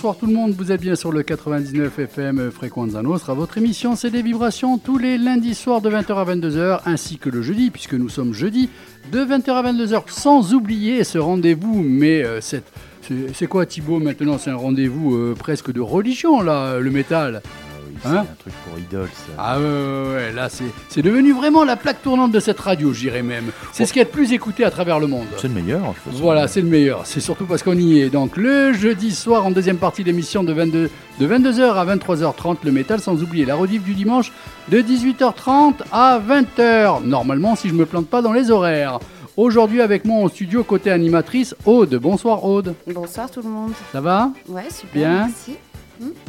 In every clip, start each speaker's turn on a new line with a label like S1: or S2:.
S1: Bonsoir tout le monde, vous êtes bien sur le 99 FM Fréquenza Nostra. Votre émission, c'est des vibrations tous les lundis soirs de 20h à 22h, ainsi que le jeudi, puisque nous sommes jeudi, de 20h à 22h, sans oublier ce rendez-vous. Mais euh, c'est quoi Thibaut maintenant C'est un rendez-vous euh, presque de religion, là, le métal?
S2: C'est
S1: Hein
S2: un truc pour idole, ça.
S1: Ah ouais, ouais, ouais, là c'est c'est devenu vraiment la plaque tournante de cette radio, je dirais même. C'est ce qui est le plus écouté à travers le monde.
S2: C'est le meilleur, toute façon.
S1: Voilà, c'est le meilleur. C'est surtout parce qu'on y est. Donc le jeudi soir, en deuxième partie d'émission de, 22, de 22h à 23h30, le métal, sans oublier la rediff du dimanche de 18h30 à 20h. Normalement, si je me plante pas dans les horaires. Aujourd'hui, avec moi en studio, côté animatrice, Aude. Bonsoir, Aude.
S3: Bonsoir tout le monde.
S1: Ça va?
S3: Ouais, super.
S1: Bien?
S3: Merci.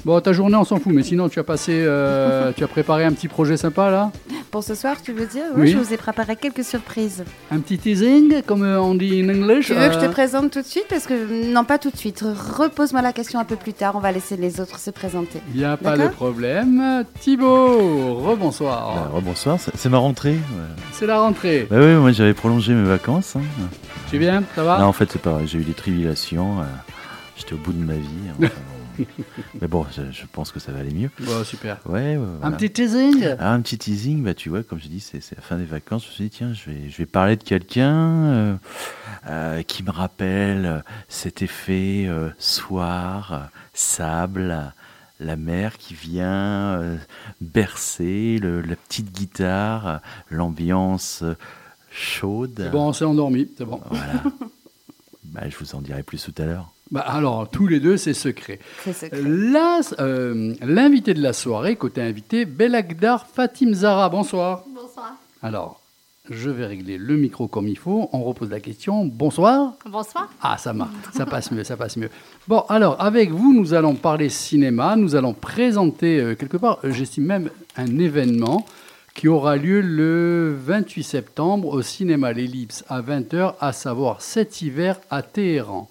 S1: Bon, ta journée, on s'en fout, mais sinon, tu as passé, euh, tu as préparé un petit projet sympa là?
S3: Pour ce soir, tu veux dire?
S1: Oui.
S3: Oui, je vous ai préparé quelques surprises.
S1: Un petit teasing, comme euh, on dit en English
S3: Tu veux que je te
S1: euh,
S3: présente tout de suite? Parce que non, pas tout de suite. Repose-moi la question un peu plus tard. On va laisser les autres se présenter.
S1: Il n'y a pas de problème. Thibaut, rebonsoir.
S2: Bah, rebonsoir, c'est ma rentrée. ouais.
S1: C'est la rentrée.
S2: Bah oui, moi j'avais prolongé mes vacances. hein.
S1: Tu es bien Ça va?
S2: Non, en fait, c'est pas vrai, j'ai eu des tribulations. euh, J'étais au bout de ma vie. enfin. Mais bon, je, je pense que ça va aller mieux.
S1: Bon, super.
S2: Ouais, ouais,
S1: Un petit teasing?
S2: Ah, un petit teasing, bah tu vois, comme je dis, c'est la fin des vacances. Je me suis dit, tiens, je vais, je vais parler de quelqu'un euh, euh, qui me rappelle euh, cet effet euh, soir, sable, la mer qui vient euh, bercer, le- la petite guitare, l'ambiance euh, chaude.
S1: C'est bon, on s'est endormi, c'est bon.
S2: Voilà. bah, je vous en dirai plus tout à l'heure.
S1: Bah, alors, tous les deux, c'est secret.
S3: C'est secret.
S1: Euh, L'invité de la soirée, côté invité, Belagdar Fatim Zara. Bonsoir.
S4: Bonsoir.
S1: Alors, je vais régler le micro comme il faut. On repose la question. Bonsoir.
S4: Bonsoir.
S1: Ah, ça marche, ça passe mieux, ça passe mieux. Bon, alors, avec vous, nous allons parler cinéma, nous allons présenter euh, quelque part, euh, j'estime même, un événement qui aura lieu le 28 septembre au cinéma L'Ellipse à 20h, à savoir cet hiver à Téhéran.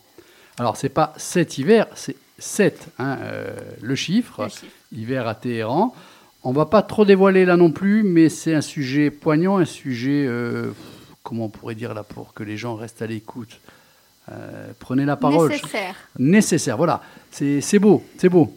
S1: Alors, c'est pas cet hiver, c'est 7, hein, euh, le chiffre,
S4: Le chiffre.
S1: hiver à Téhéran. On va pas trop dévoiler là non plus, mais c'est un sujet poignant, un sujet, euh, comment on pourrait dire là, pour que les gens restent à l'écoute. Euh, prenez la parole.
S4: Nécessaire.
S1: Nécessaire, voilà. C'est beau, c'est beau.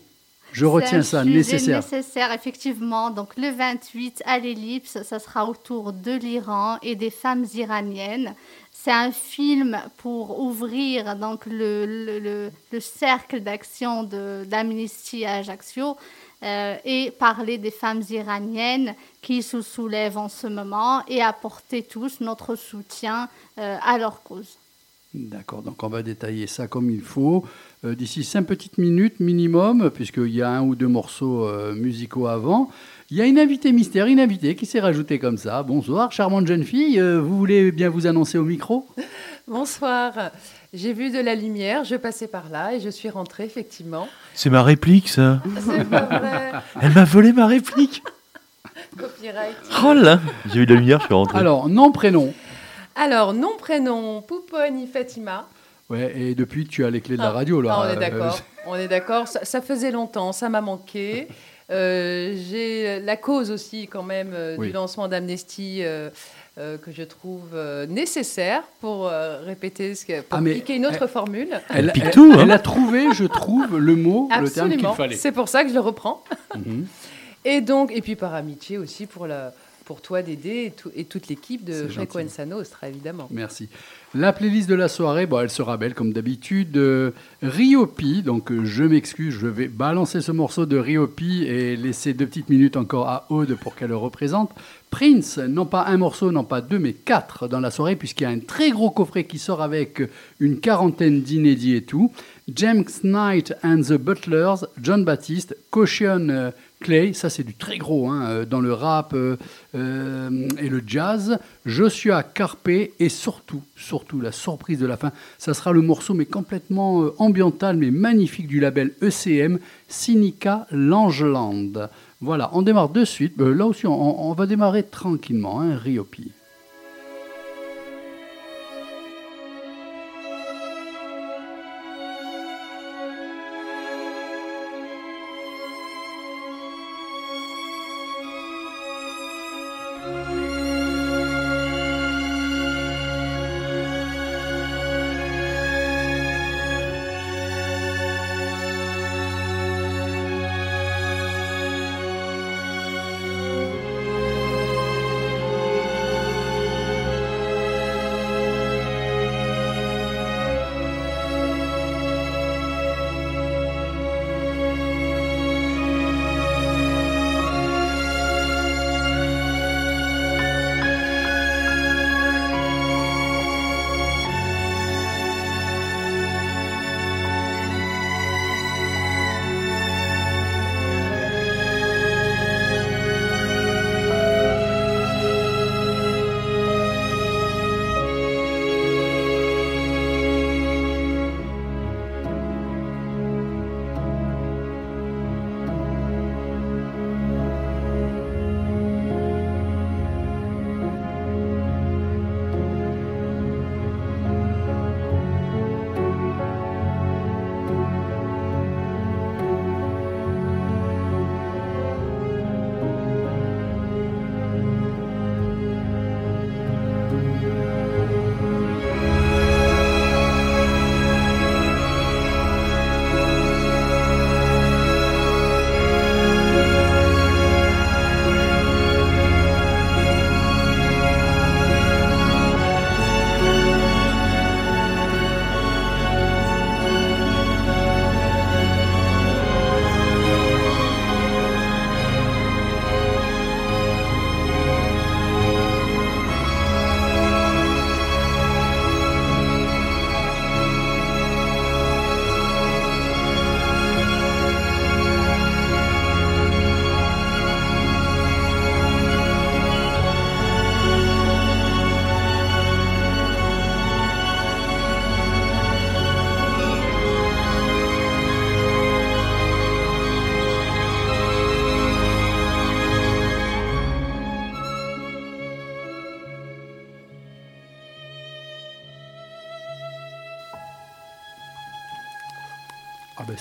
S1: Je retiens
S4: un
S1: ça,
S4: sujet
S1: nécessaire.
S4: nécessaire, effectivement. Donc le 28 à l'ellipse, ça sera autour de l'Iran et des femmes iraniennes. C'est un film pour ouvrir donc le, le, le- le cercle d'action d'Amnesty à Ajaccio euh, et parler des femmes iraniennes qui se soulèvent en ce moment et apporter tous notre soutien euh, à leur cause.
S1: D'accord, donc on va détailler ça comme il faut. Euh, D'ici cinq petites minutes minimum, puisqu'il y a un ou deux morceaux musicaux avant. Il y a une invitée mystère, une invitée qui s'est rajoutée comme ça. Bonsoir, charmante jeune fille. Euh, vous voulez bien vous annoncer au micro?
S5: Bonsoir. J'ai vu de la lumière, je passais par là et je suis rentrée effectivement.
S2: C'est ma réplique, ça.
S5: C'est pas vrai.
S2: Elle m'a volé ma réplique.
S5: Copyright.
S2: Oh là J'ai eu de la lumière, je suis rentré.
S1: Alors, nom, prénom.
S5: Alors, nom, prénom, Pouponi Fatima.
S1: Ouais, et depuis, tu as les clés de la
S5: Ah,
S1: radio, là.
S5: ah, on est
S1: Euh,
S5: d'accord. On est d'accord. Ça, ça faisait longtemps, ça m'a manqué. Euh, J'ai la cause aussi quand même euh,
S1: Oui.
S5: du lancement d'Amnesty euh, euh, que je trouve euh, nécessaire pour euh, répéter ce que, pour
S1: Ah,
S5: une autre
S1: elle-
S5: formule.
S1: Elle,
S2: pique
S1: elle-
S2: tout, hein.
S1: elle a trouvé, je trouve, le mot, le terme qu'il
S5: Absolument.
S1: fallait.
S5: C'est pour ça que je le reprends.
S1: Mhm.
S5: Et donc, et puis par amitié aussi pour, la, pour toi, Dédé, et, tout- et toute l'équipe de. Frequenza Nostra, évidemment.
S1: Merci. La playlist de la soirée, bon, elle sera belle comme d'habitude. Euh, Riopi, donc euh, je m'excuse, je vais balancer ce morceau de Riopi et laisser deux petites minutes encore à Aude pour qu'elle le représente. Prince, non pas un morceau, non pas deux, mais quatre dans la soirée, puisqu'il y a un très gros coffret qui sort avec une quarantaine d'inédits et tout. James Knight and the Butlers, John Baptiste, Caution euh, Clay, ça c'est du très gros hein, euh, dans le rap euh, et le jazz. Joshua Carpe et surtout, surtout la surprise de la fin, ça sera le morceau mais complètement euh, ambiental mais magnifique du label ECM, Sinica Langeland. Voilà, on démarre de suite. Là aussi, on, on va démarrer tranquillement, hein, Riopi.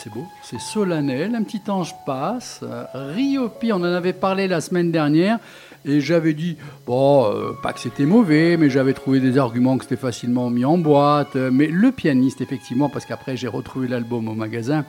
S1: C'est beau, c'est solennel, un petit ange passe. Euh, Riopi, on en avait parlé la semaine dernière, et j'avais dit, bon, euh, pas que c'était mauvais, mais j'avais trouvé des arguments que c'était facilement mis en boîte. Mais le pianiste, effectivement, parce qu'après j'ai retrouvé l'album au magasin,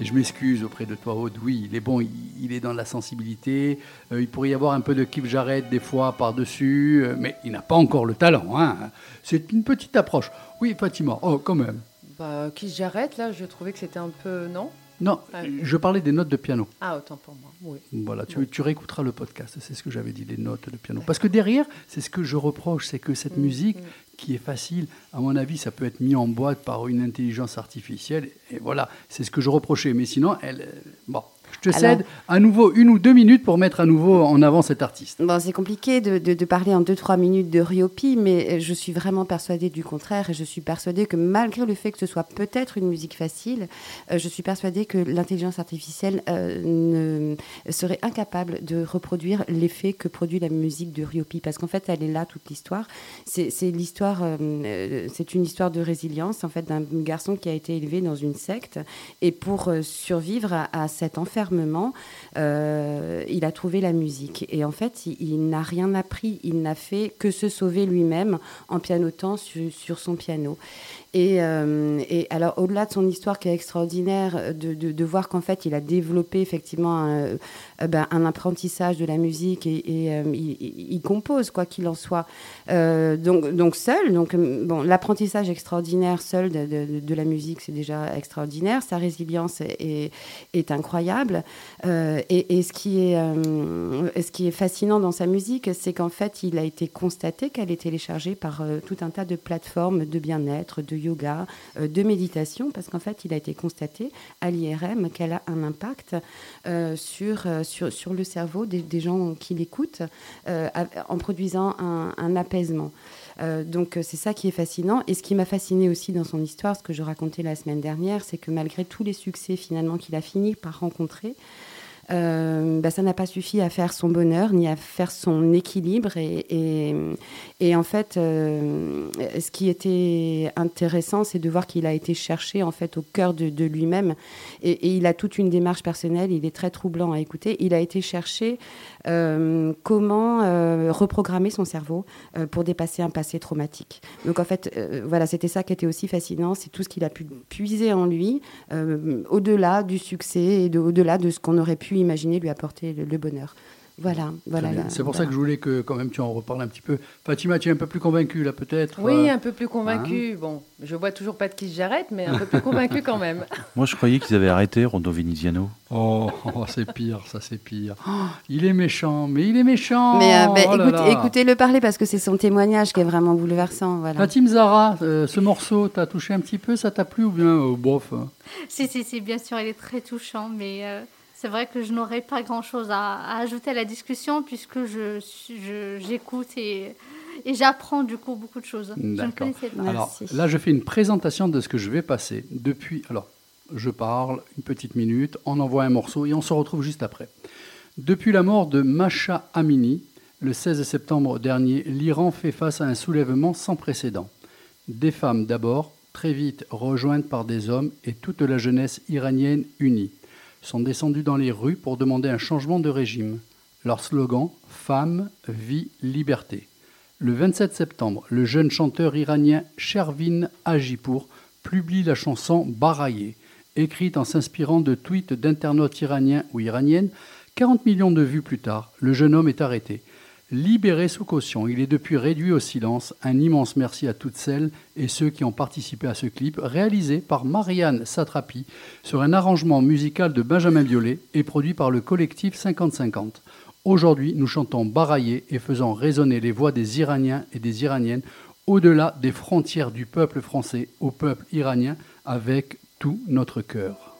S1: et je m'excuse auprès de toi, Aude, oui, il est bon, il, est dans la sensibilité, euh, il pourrait y avoir un peu de Keith Jarrett des fois par-dessus, euh, mais il n'a pas encore le talent. Hein. C'est une petite approche. Oui, Fatima, oh, quand même.
S5: Bah, qui j'arrête là, je trouvais que c'était un peu. Non?
S1: Non,
S5: Ouais.
S1: je parlais des notes de piano.
S5: Ah, autant pour moi. Oui.
S1: Voilà, tu,
S5: Bon.
S1: tu réécouteras le podcast, c'est ce que j'avais dit, les notes de piano. Parce que derrière, c'est ce que je reproche, c'est que cette
S5: Mm,
S1: musique
S5: mm.
S1: qui est facile, à mon avis, ça peut être mis en boîte par une intelligence artificielle. Et voilà, c'est ce que je reprochais. Mais sinon, elle, euh, bon, te
S3: Alors-
S1: cède à nouveau une ou deux minutes pour mettre à nouveau en avant cet artiste.
S3: Bon, c'est compliqué de, de- de parler en 2-3 minutes de Ryopi, mais je suis vraiment persuadée du contraire et je suis persuadée que malgré le fait que ce soit peut-être une musique facile, euh, je suis persuadée que l'intelligence artificielle euh, ne serait incapable de reproduire l'effet que produit la musique de Ryopi parce qu'en fait, elle est là toute l'histoire. C'est l'histoire, euh, c'est une histoire de résilience en fait d'un garçon qui a été élevé dans une secte et pour survivre à, à cet enfermement, euh, il a trouvé la musique. Et en fait, il, n'a rien appris. Il n'a fait que se sauver lui-même en pianotant su- sur son piano. Et, euh, et alors, au-delà de son histoire qui est extraordinaire, de, de- voir qu'en fait, il a développé effectivement un, euh, ben, apprentissage de la musique et, euh, il, compose, quoi qu'il en soit. Donc, donc seul, donc, bon, l'apprentissage extraordinaire seul de, de- la musique, c'est déjà extraordinaire. Sa résilience est, est- incroyable. Et, et ce, qui est, ce qui est fascinant dans sa musique, c'est qu'en fait, il a été constaté qu'elle est téléchargée par tout un tas de plateformes de bien-être, de yoga, euh, de méditation, parce qu'en fait, il a été constaté à l'IRM qu'elle a un impact euh, sur, euh, sur, le cerveau des, gens qui l'écoutent en produisant un, apaisement. Donc c'est ça qui est fascinant. Et ce qui m'a fasciné aussi dans son histoire, ce que je racontais la semaine dernière, c'est que malgré tous les succès finalement qu'il a fini par rencontrer, euh, bah, ça n'a pas suffi à faire son bonheur ni à faire son équilibre. Et, et, en fait, euh, ce qui était intéressant, c'est de voir qu'il a été cherché en fait au cœur de, lui-même. Et, il a toute une démarche personnelle. Il est très troublant à écouter. Il a été chercher euh, comment euh, reprogrammer son cerveau euh, pour dépasser un passé traumatique. Donc en fait, euh, voilà, c'était ça qui était aussi fascinant. C'est tout ce qu'il a pu puiser en lui, euh, au-delà du succès et de, au-delà de ce qu'on aurait pu imaginer lui apporter le bonheur. Voilà, voilà.
S1: C'est pour ça que je voulais que quand même tu en reparles un petit peu. Fatima, tu es un peu plus convaincue là peut-être
S5: Oui,
S1: euh,
S5: un peu plus convaincu. Bon, je vois toujours pas de qui j'arrête, mais un peu plus convaincu quand même.
S2: Moi, je croyais qu'ils avaient arrêté Rondo Viniziano.
S1: Oh, oh, c'est pire, ça c'est pire. Oh, il est méchant, mais il est méchant.
S3: Mais euh,
S1: Oh
S3: écoute- écoutez-le parler parce que c'est son témoignage qui est vraiment bouleversant. Voilà.
S1: Fatim Zara, euh, ce morceau, t'as touché un petit peu, ça t'a plu ou bien euh, bof hein
S4: Si, si, si, bien sûr, il est très touchant, mais euh, c'est vrai que je n'aurais pas grand-chose à, à ajouter à la discussion puisque je j'écoute et, et j'apprends du coup beaucoup de choses. Je ne
S1: D'accord.
S4: connaissais pas.
S1: Alors
S3: Merci.
S1: là, je fais une présentation de ce que je vais passer depuis. Alors, je parle une petite minute, on envoie un morceau et on se retrouve juste après. Depuis la mort de Masha Amini, le 16 septembre dernier, l'Iran fait face à un soulèvement sans précédent. Des femmes d'abord, très vite rejointes par des hommes et toute la jeunesse iranienne unie, sont descendues dans les rues pour demander un changement de régime. Leur slogan Femme, vie, liberté. Le 27 septembre, le jeune chanteur iranien Shervin Hajipour publie la chanson Baraye, écrite en s'inspirant de tweets d'internautes iraniens ou iraniennes. 40 millions de vues plus tard, le jeune homme est arrêté. Libéré sous caution, il est depuis réduit au silence. Un immense merci à toutes celles et ceux qui ont participé à ce clip, réalisé par Marianne Satrapi sur un arrangement musical de Benjamin Biolay et produit par le collectif 50-50. Aujourd'hui, nous chantons Baraye et faisons résonner les voix des Iraniens et des Iraniennes au-delà des frontières du peuple français au peuple iranien avec tout notre cœur.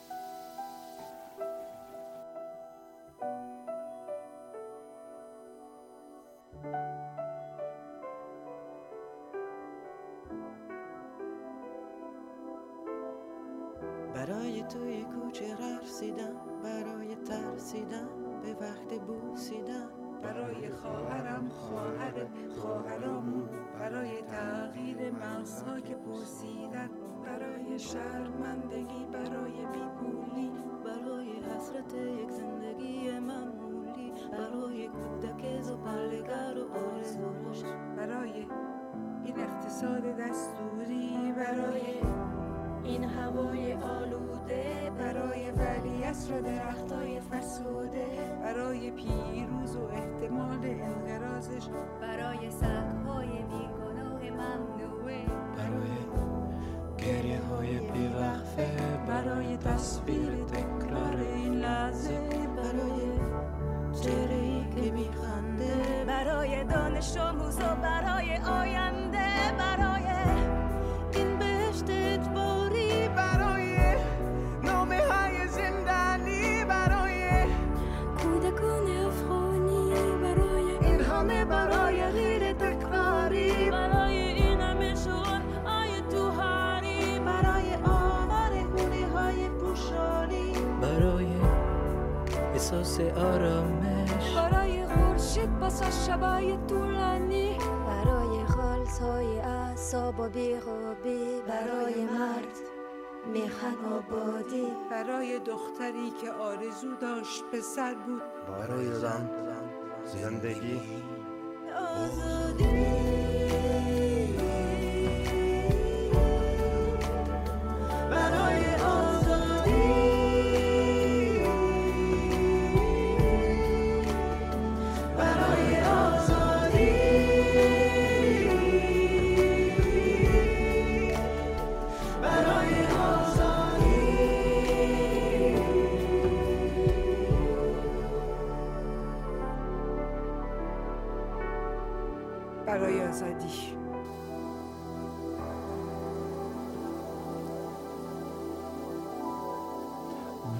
S6: پسر بود.
S7: برای زن زندگی.
S6: آزادی.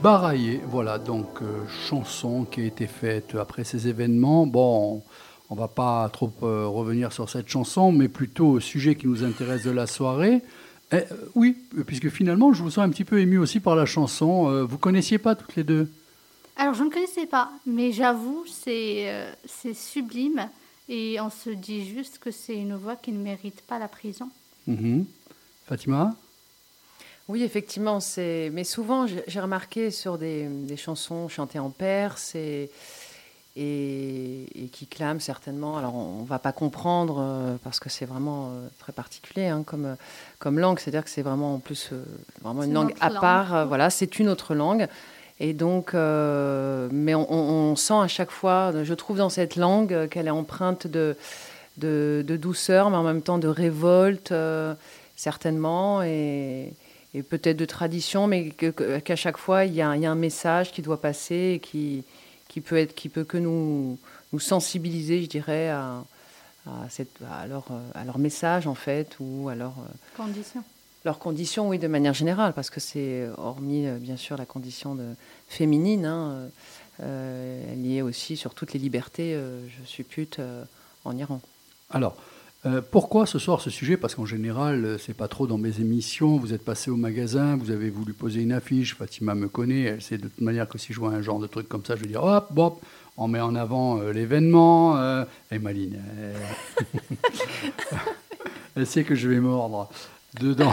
S1: Baraillé, voilà donc euh, chanson qui a été faite après ces événements. Bon, on va pas trop euh, revenir sur cette chanson, mais plutôt au sujet qui nous intéresse de la soirée. Eh, euh, oui, puisque finalement, je vous sens un petit peu ému aussi par la chanson. Vous connaissiez pas toutes les deux?
S4: Alors, je ne connaissais pas, mais j'avoue, c'est c'est sublime. Et on se dit juste que c'est une voix qui ne mérite pas la prison.
S1: Mhm. Fatima?
S5: Oui, effectivement, c'est. Mais souvent, j'ai remarqué sur des, des chansons chantées en perse et, et, et qui clament certainement. Alors, on ne va pas comprendre euh, parce que c'est vraiment euh, très particulier hein, comme, euh, comme langue. C'est-à-dire que c'est vraiment en plus euh, vraiment une langue à part. voilà, c'est une autre langue. Et donc, mais on, on- on sent à chaque fois, je trouve dans cette langue qu'elle est empreinte de, de, de douceur, mais en même temps de révolte, certainement, et, et peut-être de tradition, mais qu'à chaque fois, il y, a, un- il y a un message qui doit passer et qui, qui, peut, être, qui peut que nous, nous sensibiliser, je dirais, à, à, cette, à, leur, à leur message, en fait, ou à leur,
S4: Condition.
S5: leurs conditions, oui, de manière générale, parce que c'est, hormis, bien sûr, la condition de, féminine, hein, euh, elle y est aussi sur toutes les libertés, euh, je suppute, euh, en Iran.
S1: Alors, euh, pourquoi ce soir ce sujet? Parce qu'en général, euh, c'est pas trop dans mes émissions. Vous êtes passé au magasin, vous avez voulu poser une affiche. Fatima me connaît. Elle sait de toute manière que si je vois un genre de truc comme ça, je vais dire hop, hop, on met en avant euh, l'événement. et Maline, elle... sait que je vais mordre dedans.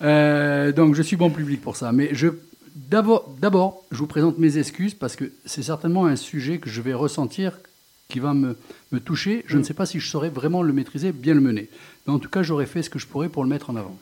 S1: Donc, je suis bon public pour ça. Mais je. D'abord, je vous présente mes excuses parce que c'est certainement un sujet que je vais ressentir qui va me, me toucher. Je ne sais pas si je saurais vraiment le maîtriser, bien le mener. Mais en tout cas, j'aurais fait ce que je pourrais pour le mettre en avant.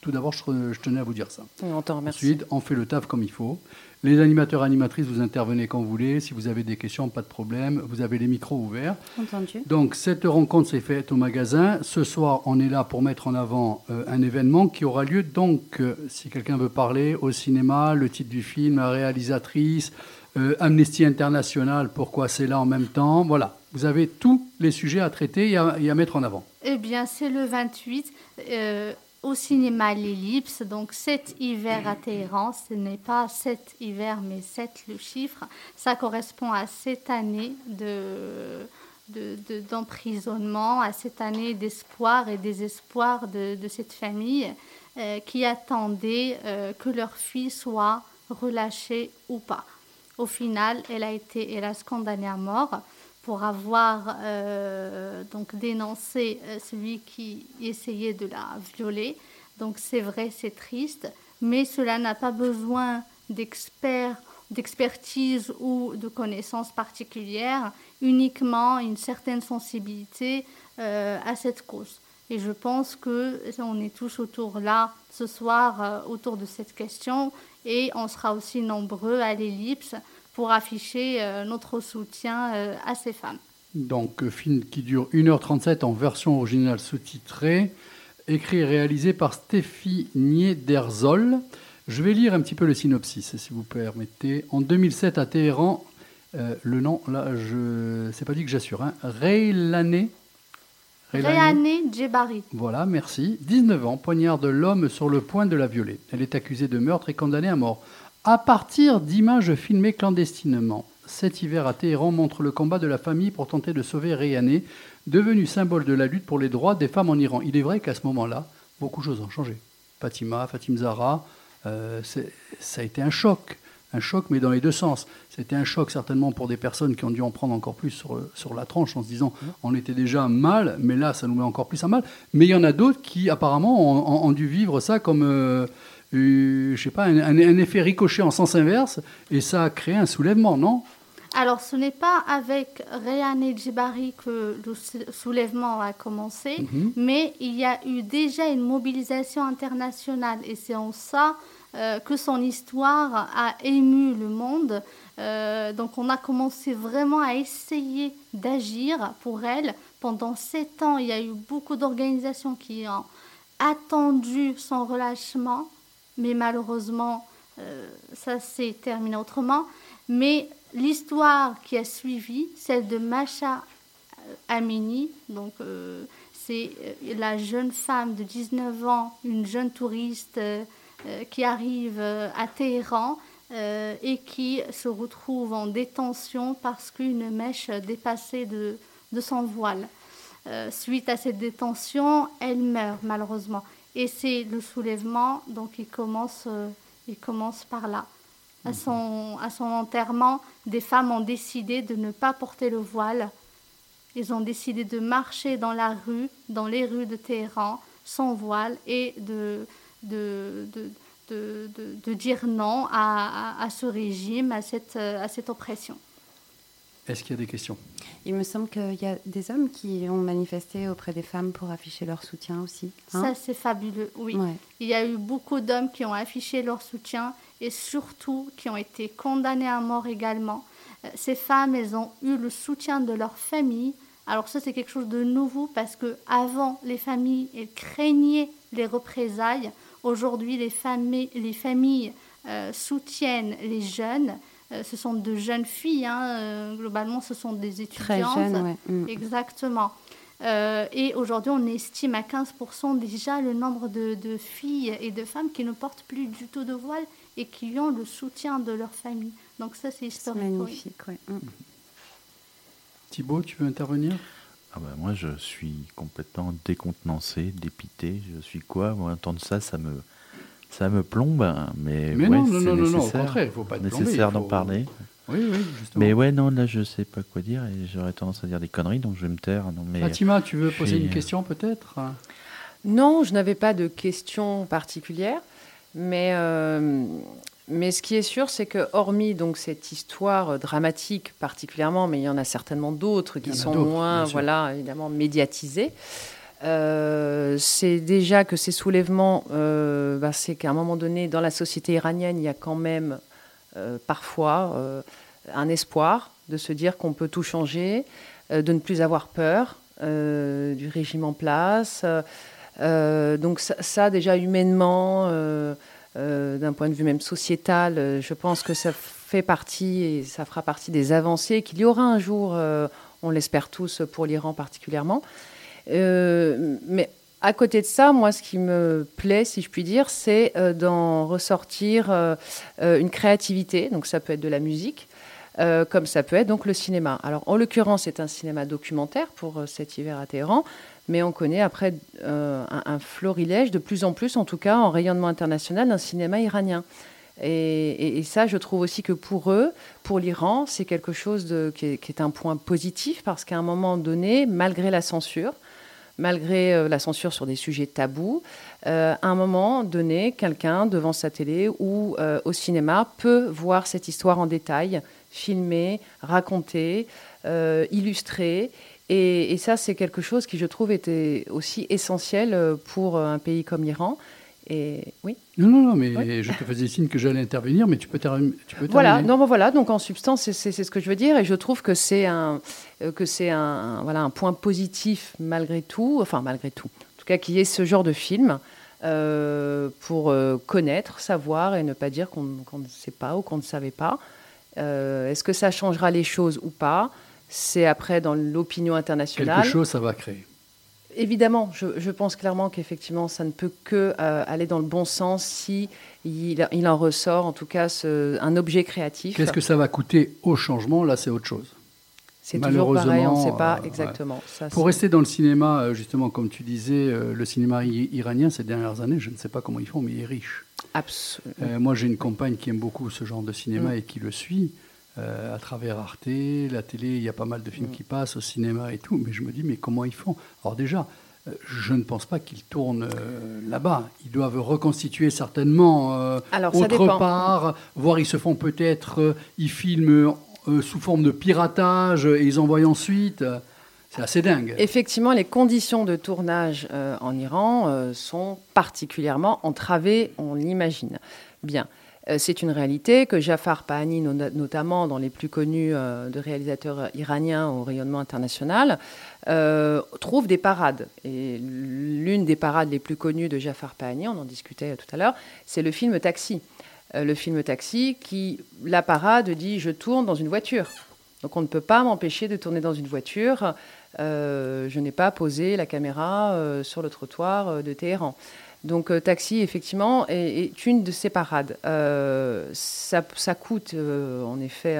S1: Tout d'abord, je, je tenais à vous dire ça.
S5: On.
S1: Ensuite, on fait le taf comme il faut. Les animateurs animatrices, vous intervenez quand vous voulez. Si vous avez des questions, pas de problème. Vous avez les micros ouverts.
S3: Entendu.
S1: Donc, cette rencontre s'est faite au magasin. Ce soir, on est là pour mettre en avant euh, un événement qui aura lieu, donc, euh, si quelqu'un veut parler, au cinéma, le titre du film, la réalisatrice, euh, Amnesty International, pourquoi c'est là en même temps. Voilà, vous avez tous les sujets à traiter et à, et à mettre en avant.
S4: Eh bien, c'est le 28 euh, au cinéma L'Ellipse. Donc, cet hiver à Téhéran, ce n'est pas cet hiver, mais 7 le chiffre. Ça correspond à cette année de, de- de- d'emprisonnement, à cette année d'espoir et désespoir de, de cette famille euh, qui attendait euh, que leur fille soit relâchée ou pas. Au final, elle a été, hélas, condamnée à mort pour avoir euh, donc dénoncé euh, celui qui essayait de la violer. Donc c'est vrai, c'est triste, mais cela n'a pas besoin d'experts, d'expertise ou de connaissances particulières, uniquement une certaine sensibilité euh, à cette cause. Et je pense que on est tous autour là ce soir euh, autour de cette question et on sera aussi nombreux à l'ellipse pour afficher euh, notre soutien euh, à ces femmes.
S1: Donc, film qui dure 1h37 en version originale sous-titrée, écrit et réalisé par Stéphie Niederzoll. Je vais lire un petit peu le synopsis, si vous permettez. En 2007, à Téhéran, le nom, là, je c'est pas dit que j'assure, hein.
S4: Djebari.
S1: Voilà, merci. 19 ans, poignarde l'homme sur le point de la violer. Elle est accusée de meurtre et condamnée à mort. À partir d'images filmées clandestinement, cet hiver à Téhéran montre le combat de la famille pour tenter de sauver Reyané, devenu symbole de la lutte pour les droits des femmes en Iran. Il est vrai qu'à ce moment-là, beaucoup de choses ont changé. Fatima, Fatim Zahra, euh, ça a été un choc. Un choc, mais dans les deux sens. C'était un choc certainement pour des personnes qui ont dû en prendre encore plus sur, sur la tranche en se disant on était déjà mal, mais là ça nous met encore plus à mal. Mais il y en a d'autres qui apparemment ont, ont- ont dû vivre ça comme, euh, euh, je sais pas, un, un- un effet ricochet en sens inverse, et ça a créé un soulèvement, non?
S4: Alors, ce n'est pas avec Réané Djebari que le sou- soulèvement a commencé,
S1: Mhm.
S4: mais il y a eu déjà une mobilisation internationale et c'est en ça euh, que son histoire a ému le monde. Euh, donc, on a commencé vraiment à essayer d'agir pour elle. Pendant sept ans, il y a eu beaucoup d'organisations qui ont attendu son relâchement, mais malheureusement, euh, ça s'est terminé autrement. Mais l'histoire qui a suivi, celle de Masha euh, Amini, donc c'est la jeune femme de 19 ans, une jeune touriste qui arrive euh, à Téhéran euh, et qui se retrouve en détention parce qu'une mèche dépassée de, de son voile. Euh, suite à cette détention, elle meurt malheureusement. Et c'est le soulèvement, donc il commence, euh, il commence par là. À son, à son enterrement, des femmes ont décidé de ne pas porter le voile. Ils ont décidé de marcher dans la rue, dans les rues de Téhéran, sans voile et de, de, de, de, de- de dire non à, à- à ce régime, à cette, euh, à cette oppression.
S1: Est-ce qu'il y a des questions?
S3: Il me semble qu'il y a des hommes qui ont manifesté auprès des femmes pour afficher leur soutien aussi. hein?
S4: Ça, c'est fabuleux, oui.
S3: Ouais.
S4: Il y a eu beaucoup d'hommes qui ont affiché leur soutien et surtout qui ont été condamnés à mort également. Euh, Ces femmes, elles ont eu le soutien de leur famille. Alors ça, c'est quelque chose de nouveau parce que avant, les familles, elles craignaient les représailles. Aujourd'hui, les familles, les familles euh, soutiennent les jeunes. Euh, ce sont de jeunes filles, hein, euh, globalement, ce sont des
S3: Très
S4: étudiantes.
S3: jeune, ouais. Mm.
S4: Exactement. Euh, et aujourd'hui, on estime à 15% déjà le nombre de, de filles et de femmes qui ne portent plus du tout de voile et qui ont le soutien de leur famille. Donc ça, c'est
S3: C'est
S4: historique. oui.
S3: magnifique, ouais. Mm.
S1: Thibaut, tu veux intervenir?
S2: Ah bah, moi, je suis complètement décontenancé, dépité. Je suis quoi? Moi, entendre ça, ça me, ça me plombe. Mais,
S1: Mais
S2: ouais,
S1: non, non,
S2: c'est
S1: non, non, non, au contraire, il faut pas
S2: nécessaire d'en
S1: faut-
S2: parler.
S1: Oui, oui, justement.
S2: Mais ouais, non, là, je sais pas quoi dire et j'aurais tendance à dire des conneries, donc je vais me taire. Non, mais
S1: Fatima, tu veux poser une
S2: euh,
S1: question peut-être?
S5: Non, je n'avais pas de questions particulières, mais, euh, mais ce qui est sûr, c'est que hormis donc cette histoire dramatique particulièrement, mais il y en a certainement d'autres qui sont moins, voilà, évidemment médiatisées. euh, c'est déjà que ces soulèvements, euh, bah, c'est qu'à un moment donné, dans la société iranienne, il y a quand même euh, parfois euh, un espoir de se dire qu'on peut tout changer, euh, de ne plus avoir peur euh, du régime en place. euh, euh, donc ça, ça, déjà humainement, euh, d'un point de vue même sociétal, euh, je pense que ça fait partie et ça fera partie des avancées qu'il y aura un jour, euh, on l'espère tous, pour l'Iran particulièrement. Mais à côté de ça, moi, ce qui me plaît, si je puis dire, c'est d'en ressortir une créativité. Donc ça peut être de la musique, comme ça peut être donc le cinéma. Alors en l'occurrence, c'est un cinéma documentaire pour cet hiver à Téhéran, mais on connaît après euh, un, florilège, de plus en plus en tout cas en rayonnement international, d'un cinéma iranien. Et, ça, je trouve aussi que pour eux, pour l'Iran, c'est quelque chose qui, est, un point positif parce qu'à un moment donné, malgré la censure, malgré euh, la censure sur des sujets tabous, euh, à un moment donné, quelqu'un devant sa télé ou au cinéma peut voir cette histoire en détail, filmée, racontée, illustrée. Et, et ça, c'est quelque chose qui, je trouve, était aussi essentiel euh, pour euh, un pays comme l'Iran. Et oui.
S1: Non, non, non, mais
S5: Oui.
S1: je te faisais signe que j'allais intervenir, mais tu peux, termi- tu peux
S5: Voilà,
S1: terminer.
S5: non, bon, voilà. Donc en substance, c'est- ce que je veux dire, et je trouve que c'est un euh, que c'est un voilà un point positif malgré tout, enfin malgré tout, en tout cas qu'il y ait ce genre de film euh, pour euh, connaître, savoir et ne pas dire qu'on ne sait pas ou qu'on ne savait pas. Euh, Est-ce que ça changera les choses ou pas C'est après dans l'opinion internationale.
S1: Quelque chose, ça va créer.
S5: Évidemment, je, je pense clairement qu'effectivement, ça ne peut que euh, aller dans le bon sens si il, il en ressort, en tout cas, ce- un objet créatif.
S1: Qu'est-ce que ça va coûter au changement? Là, c'est autre chose.
S5: C'est toujours pareil, on ne sait pas
S1: euh, ouais.
S5: exactement. Ça,
S1: Pour rester dans le cinéma, euh, justement, comme tu disais, le cinéma iranien, ces dernières années, je ne sais pas comment ils font, mais il est riche.
S5: Absolument.
S1: Euh, moi, j'ai une compagne qui aime beaucoup ce genre de cinéma
S5: Mm.
S1: et qui le suit euh, à travers Arte, la télé. Il y a pas mal de films
S5: Mm.
S1: qui passent au cinéma et tout. Mais je me dis, mais comment ils font? Alors déjà, euh, je ne pense pas qu'ils tournent euh, là-bas. Ils doivent reconstituer certainement euh,
S5: Alors,
S1: autre part. Voire ils se font peut-être, ils filment sous forme de piratage et ils envoient ensuite. C'est assez dingue.
S5: Effectivement, les conditions de tournage en Iran sont particulièrement entravées, on l'imagine. Bien. Euh, C'est une réalité que Jafar Pahani, no- notamment dans les plus connus euh, de réalisateurs iraniens au rayonnement international, euh, trouve des parades. Et l'une des parades les plus connues de Jafar Pahani, on en discutait tout à l'heure, c'est le film Taxi. Le film Taxi qui, la parade dit je tourne dans une voiture. Donc on ne peut pas m'empêcher de tourner dans une voiture. Je n'ai pas posé la caméra sur le trottoir de Téhéran. Donc euh, Taxi, effectivement, est, une de ces parades. Euh, ça, ça coûte, euh, en effet,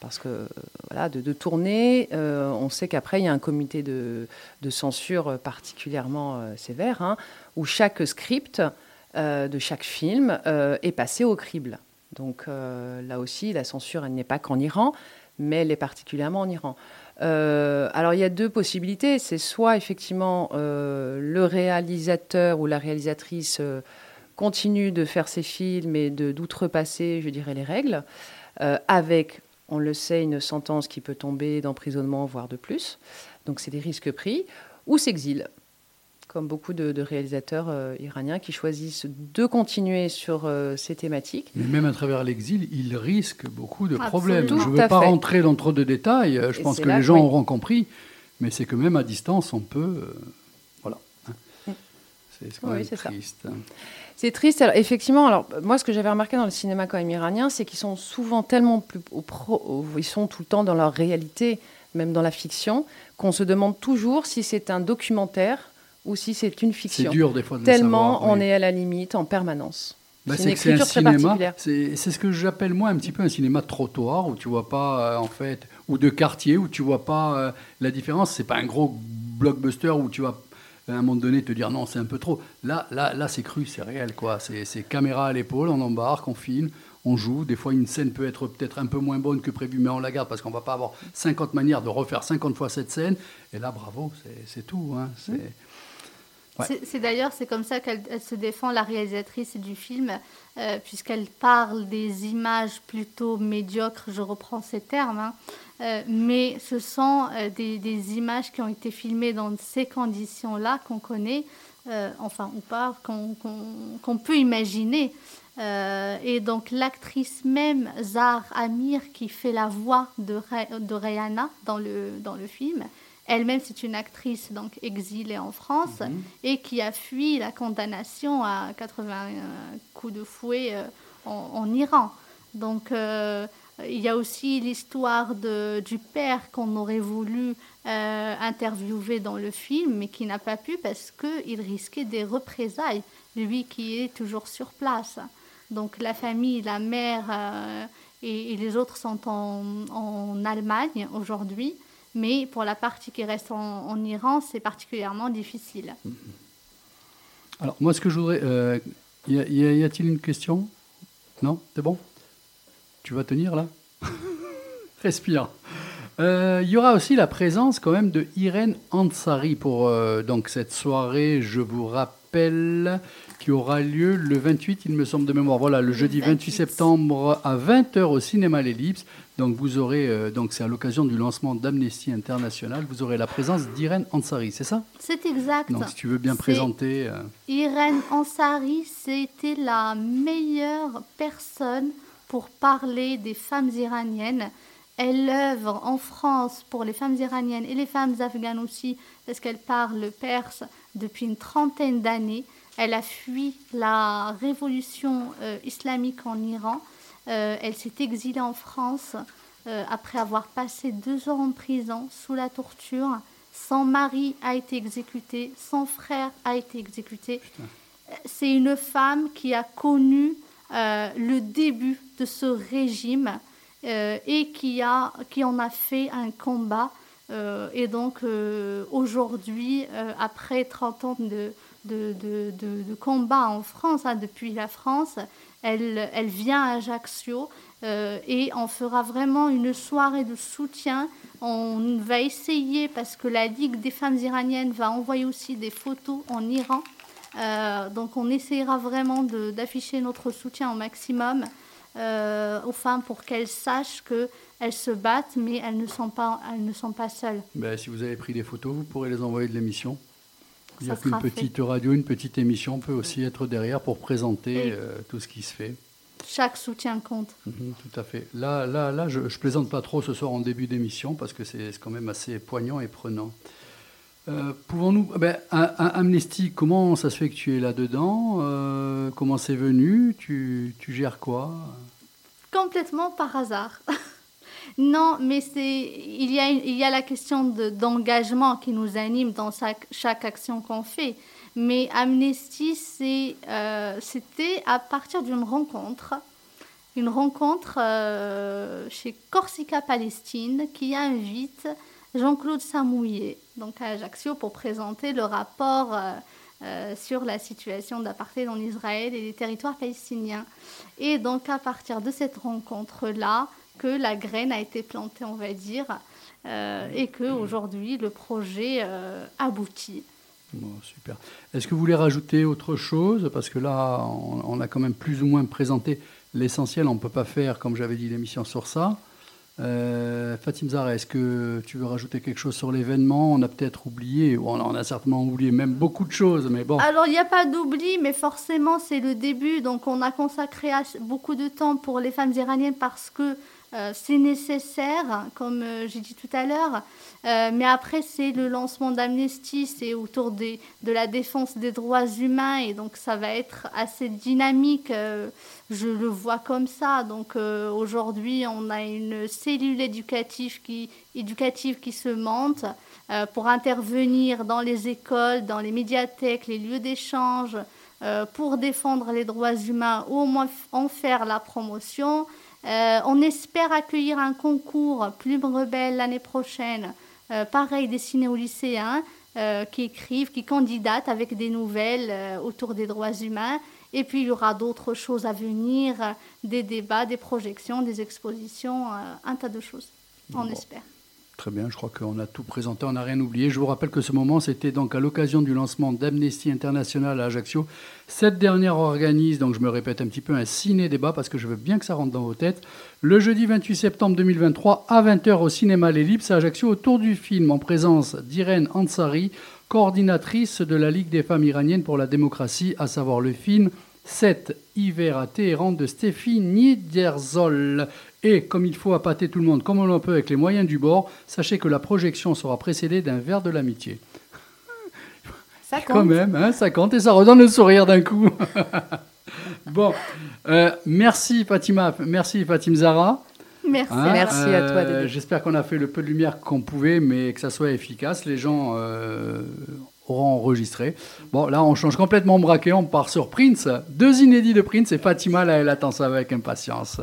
S5: parce que voilà, de, tourner, on sait qu'après, il y a un comité de, censure particulièrement sévère, hein, où chaque script de chaque film est passé au crible. Donc là aussi, la censure, elle n'est pas qu'en Iran, mais elle est particulièrement en Iran. Euh, alors il y a deux possibilités. C'est soit effectivement euh, le réalisateur ou la réalisatrice euh, continue de faire ses films et d'outrepasser, je dirais, les règles, avec, on le sait, une sentence qui peut tomber d'emprisonnement, voire de plus. Donc c'est des risques pris, ou s'exile comme beaucoup de, de réalisateurs euh, iraniens qui choisissent de continuer sur euh, ces thématiques.
S1: Mais même à travers l'exil, il risque beaucoup de
S4: Absolument.
S1: problèmes. Je ne veux pas
S5: fait.
S1: rentrer dans trop de détails. euh, Je
S5: Et
S1: pense que
S5: là-
S1: les gens
S5: oui.
S1: auront compris. Mais c'est que même à distance, on peut. euh, voilà. hein.
S5: Mm.
S1: C'est c'est quand
S5: Oui,
S1: même
S5: c'est ça.
S1: triste.
S5: C'est triste. Alors, effectivement, alors, moi, ce que j'avais remarqué dans le cinéma quand même iranien, c'est qu'ils sont souvent tellement plus au pro, au- ils sont tout le temps dans leur réalité, même dans la fiction, qu'on se demande toujours si c'est un documentaire ou si c'est une
S1: C'est
S5: fiction.
S1: dur des fois de le
S5: Tellement
S1: savoir,
S5: on
S1: oui.
S5: est à la limite en permanence.
S1: Bah,
S5: c'est
S1: c'est c'est un cinéma. C'est c'est ce que j'appelle moi un petit peu un cinéma de trottoir où tu vois pas euh, en fait ou de quartier où tu vois pas euh, la différence. C'est pas un gros blockbuster où tu vas à un moment donné te dire non c'est un peu trop. Là là là c'est cru, c'est réel quoi. C'est c'est caméra à l'épaule, on embarque, on filme. On joue, des fois une scène peut être peut-être un peu moins bonne que prévu, mais on la garde parce qu'on va pas avoir 50 manières de refaire 50 fois cette scène. Et là, bravo, c'est- c'est tout. hein. C'est-
S4: d'ailleurs c'est comme ça qu'elle elle se défend la réalisatrice du film euh, puisqu'elle parle des images plutôt médiocres, je reprends ces termes, hein. Euh, mais ce sont euh, des, images qui ont été filmées dans ces conditions-là qu'on connaît, enfin ou pas, qu'on peut imaginer. Et donc l'actrice même, Zar Amir, qui fait la voix de, Ray- de Rihanna dans le, dans le film, elle-même c'est une actrice donc exilée en France et qui a fui la condamnation à 80 euh, coups de fouet euh, en, en Iran. Donc euh, il y a aussi l'histoire du père qu'on aurait voulu euh, interviewer dans le film, mais qui n'a pas pu parce qu'il risquait des représailles, lui qui est toujours sur place. Donc la famille, la mère euh, et, et les autres sont en, en Allemagne aujourd'hui, mais pour la partie qui reste en, en Iran, c'est particulièrement difficile.
S1: Alors moi, ce que je voudrais, euh, y a- a-t-il une question? Non? C'est bon? Tu vas tenir là? Respire. Euh, Il y aura aussi la présence quand même de Irène Ansari pour euh, donc cette soirée, je vous rappelle, qui aura lieu le 28, il me semble de mémoire. Voilà, le, jeudi 28
S4: 28.
S1: septembre à 20h au cinéma L'Ellipse. Donc vous aurez, euh, donc c'est à l'occasion du lancement d'Amnesty International, vous aurez la présence d'Irène Ansari, c'est ça?
S4: C'est exact.
S1: Donc si tu veux bien présenter. euh,
S4: Irène Ansari, c'était la meilleure personne pour parler des femmes iraniennes. Elle œuvre en France pour les femmes iraniennes et les femmes afghanes aussi, parce qu'elle parle perse depuis une trentaine d'années. Elle a fui la révolution euh, islamique en Iran. Euh, elle s'est exilée en France euh, après avoir passé deux ans en prison sous la torture. Son mari a été exécuté, son frère a été exécuté. C'est une femme qui a connu euh, le début de ce régime euh, et qui, a, qui en a fait un combat. Euh, et donc aujourd'hui, après 30 ans de, de, de, de- de combat en France, hein, depuis la France, elle, vient à Ajaccio euh, et on fera vraiment une soirée de soutien. On va essayer, parce que la Ligue des femmes iraniennes va envoyer aussi des photos en Iran. Euh, donc on essaiera vraiment d'afficher notre soutien au maximum euh, aux femmes pour qu'elles sachent qu'elles se battent, mais elles ne sont pas, elles ne sont pas seules.
S1: Ben, si vous avez pris des photos, vous pourrez les envoyer de l'émission. Il y a qu'une
S4: fait.
S1: petite radio, une petite émission peut aussi être derrière pour présenter euh, tout ce qui se fait.
S4: Chaque soutien compte.
S1: Mhm, tout à fait. Là, là, là je, je plaisante pas trop ce soir en début d'émission parce que c'est quand même assez poignant et prenant. Euh, Pouvons-nous. ben, un- un Amnesty, comment ça se fait que tu es là-dedans? Euh, Comment c'est venu? Tu, tu gères quoi?
S4: Complètement par hasard. non, mais c'est il y a il y a la question de- d'engagement qui nous anime dans chaque, chaque action qu'on fait. Mais Amnesty, euh, c'était à partir d'une rencontre, une rencontre euh, chez Corsica Palestine qui invite Jean-Claude Samouillet, donc à Ajaccio, pour présenter le rapport euh, sur la situation d'apartheid en Israël et les territoires palestiniens. Et donc à partir de cette rencontre-là, que la graine a été plantée, on va dire, euh, et que aujourd'hui le projet euh, aboutit.
S1: Bon, super. Est-ce que vous voulez rajouter autre chose? Parce que là, on, on a quand même plus ou moins présenté l'essentiel. On ne peut pas faire, comme j'avais dit, l'émission sur ça. Euh, Fatim Zara, est-ce que tu veux rajouter quelque chose sur l'événement? On a peut-être oublié, ou on a certainement oublié même beaucoup de choses, mais bon.
S4: Alors, il n'y a pas d'oubli, mais forcément, c'est le début. Donc, on a consacré beaucoup de temps pour les femmes iraniennes parce que euh, c'est nécessaire, comme euh, j'ai dit tout à l'heure. Euh, mais après, c'est le lancement d'Amnesty, c'est autour des, de la défense des droits humains. Et donc, ça va être assez dynamique. je le vois comme ça. Donc, aujourd'hui, on a une cellule éducative qui, éducative qui se monte pour intervenir dans les écoles, dans les médiathèques, les lieux d'échange, pour défendre les droits humains ou au moins en faire la promotion. Euh, on espère accueillir un concours Plume Rebelle l'année prochaine, euh, pareil destiné aux lycéens euh, qui écrivent, qui candidatent avec des nouvelles autour des droits humains. Et puis il y aura d'autres choses à venir, des débats, des projections, des expositions, un tas de choses, on
S1: Bon.
S4: espère.
S1: Très bien, je crois qu'on a tout présenté, on n'a rien oublié. Je vous rappelle que ce moment, c'était donc à l'occasion du lancement d'Amnesty International à Ajaccio. Cette dernière organise, donc je me répète un petit peu, un ciné-débat parce que je veux bien que ça rentre dans vos têtes. Le jeudi 28 septembre 2023 à 20h au cinéma L'Ellipse à Ajaccio autour du film en présence d'Irène Ansari, coordinatrice de la Ligue des femmes iraniennes pour la démocratie, à savoir le film 7 Hiver à Téhéran de Stéphie Niederzoll. Et comme il faut appâter tout le monde comme on le peut avec les moyens du bord, sachez que la projection sera précédée d'un verre de l'amitié.
S3: Ça
S1: Quand
S3: compte.
S1: même, hein, ça compte et ça redonne le sourire d'un coup. bon, euh, merci Fatima, merci Fatim Zara.
S4: Merci.
S1: Hein,
S5: Merci à toi,
S1: euh. J'espère qu'on a fait le peu de lumière qu'on pouvait, mais que ça soit efficace. Les gens euh, auront enregistré. Bon, là, on change complètement braquet. On part sur Prince. Deux inédits de Prince et Fatima, là, elle attend ça avec impatience.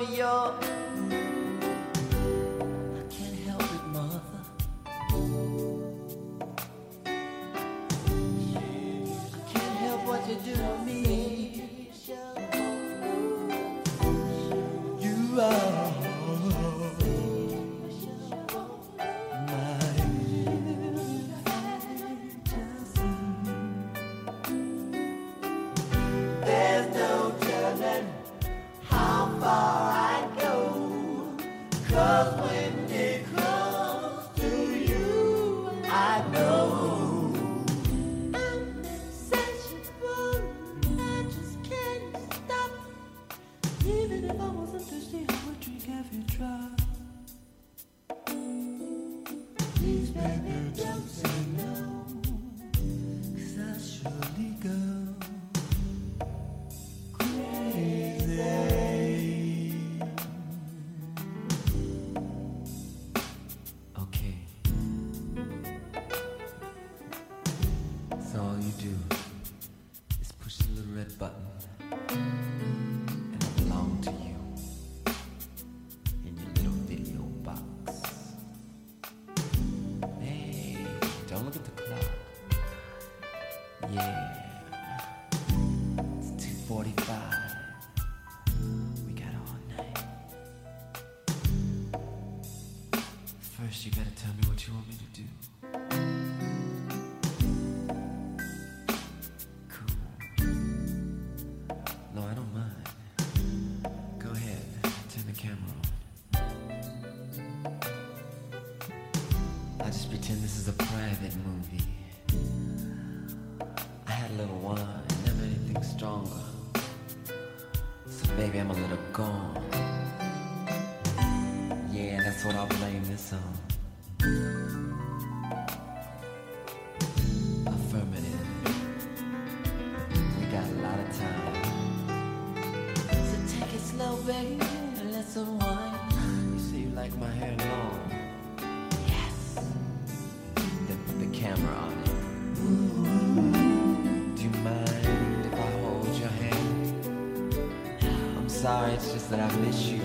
S8: yo. I just pretend this is a private movie. I had a little wine, never anything stronger. So baby, I'm a little gone. Yeah, that's what I'll blame this on. sorry, it's just that I miss you.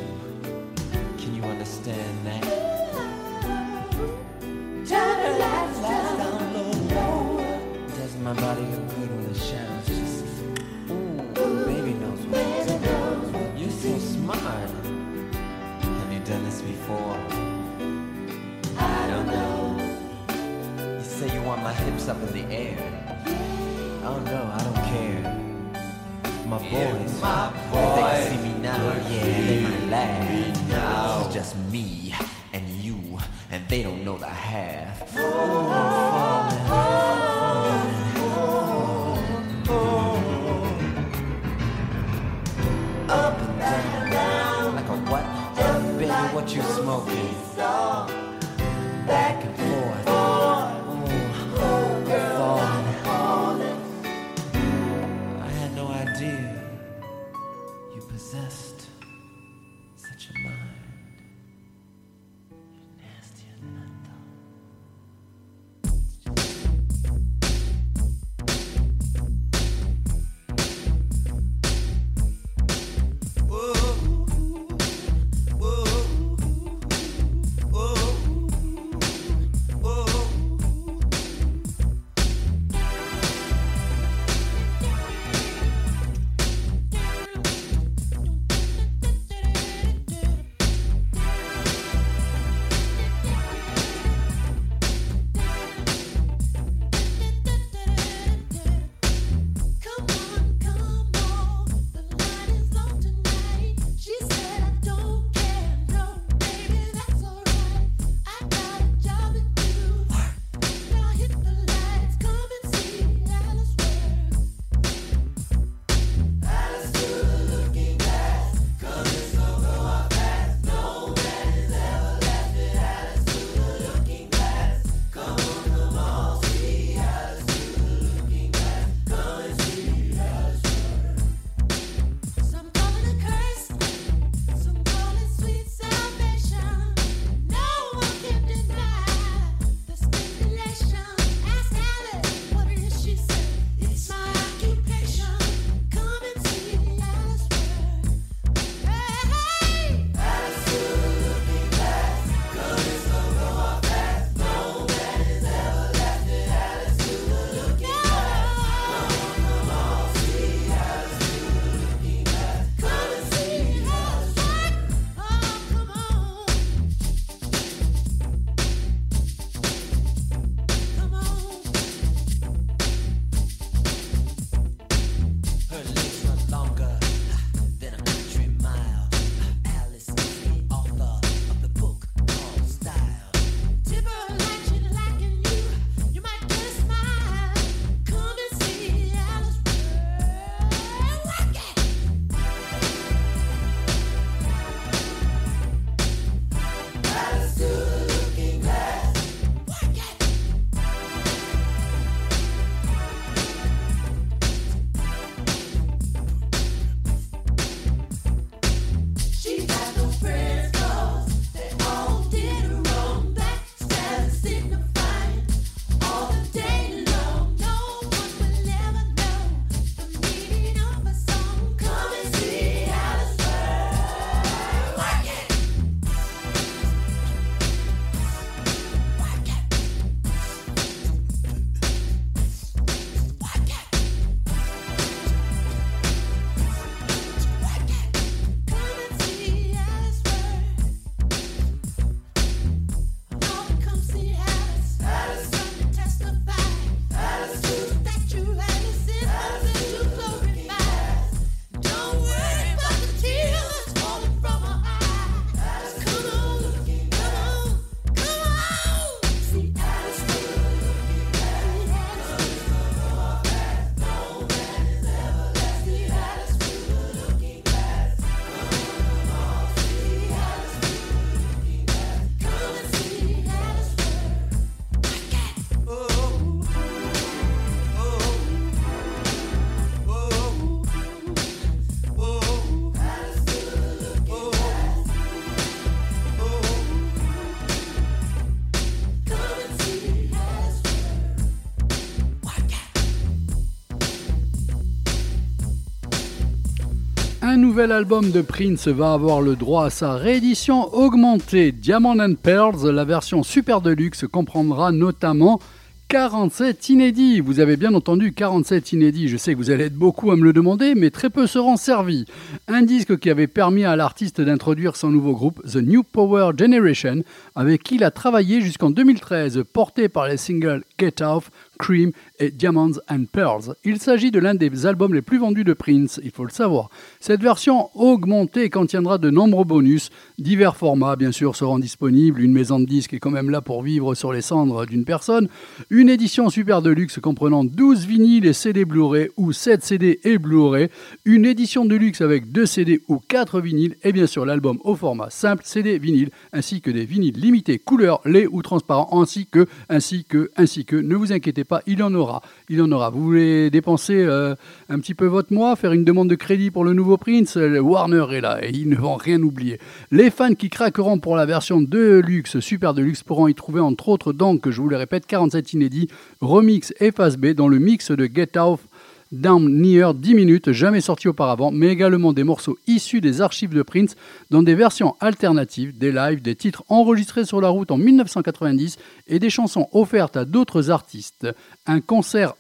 S1: Nouvel album de Prince va avoir le droit à sa réédition augmentée. Diamond and Pearls, la version super deluxe, comprendra notamment 47 inédits. Vous avez bien entendu 47 inédits. Je sais que vous allez être beaucoup à me le demander, mais très peu seront servis. Un disque qui avait permis à l'artiste d'introduire son nouveau groupe, The New Power Generation, avec qui il a travaillé jusqu'en 2013, porté par les singles Get Off, Cream Diamonds and Pearls. Il s'agit de l'un des albums les plus vendus de Prince, il faut le savoir. Cette version augmentée contiendra de nombreux bonus. Divers formats, bien sûr, seront disponibles. Une maison de disques est quand même là pour vivre sur les cendres d'une personne. Une édition super de luxe comprenant 12 vinyles et CD Blu-ray ou 7 CD et Blu-ray. Une édition de luxe avec 2 CD ou 4 vinyles. Et bien sûr, l'album au format simple CD vinyle ainsi que des vinyles limités couleur, lait ou transparent ainsi que, ainsi que, ainsi que. Ne vous inquiétez pas, il en aura. Il en aura. Vous voulez dépenser euh, un petit peu votre mois, faire une demande de crédit pour le nouveau Prince? Warner est là et ils ne vont rien oublier. Les fans qui craqueront pour la version de luxe, super de luxe, pourront y trouver entre autres donc, je vous le répète, 47 inédits, remix et phase B dans le mix de Get Off Down Near 10 minutes, jamais sorti auparavant, mais également des morceaux issus des archives de Prince dans des versions alternatives, des lives, des titres enregistrés sur la route en 1990 et des chansons offertes à d'autres artistes. Un concert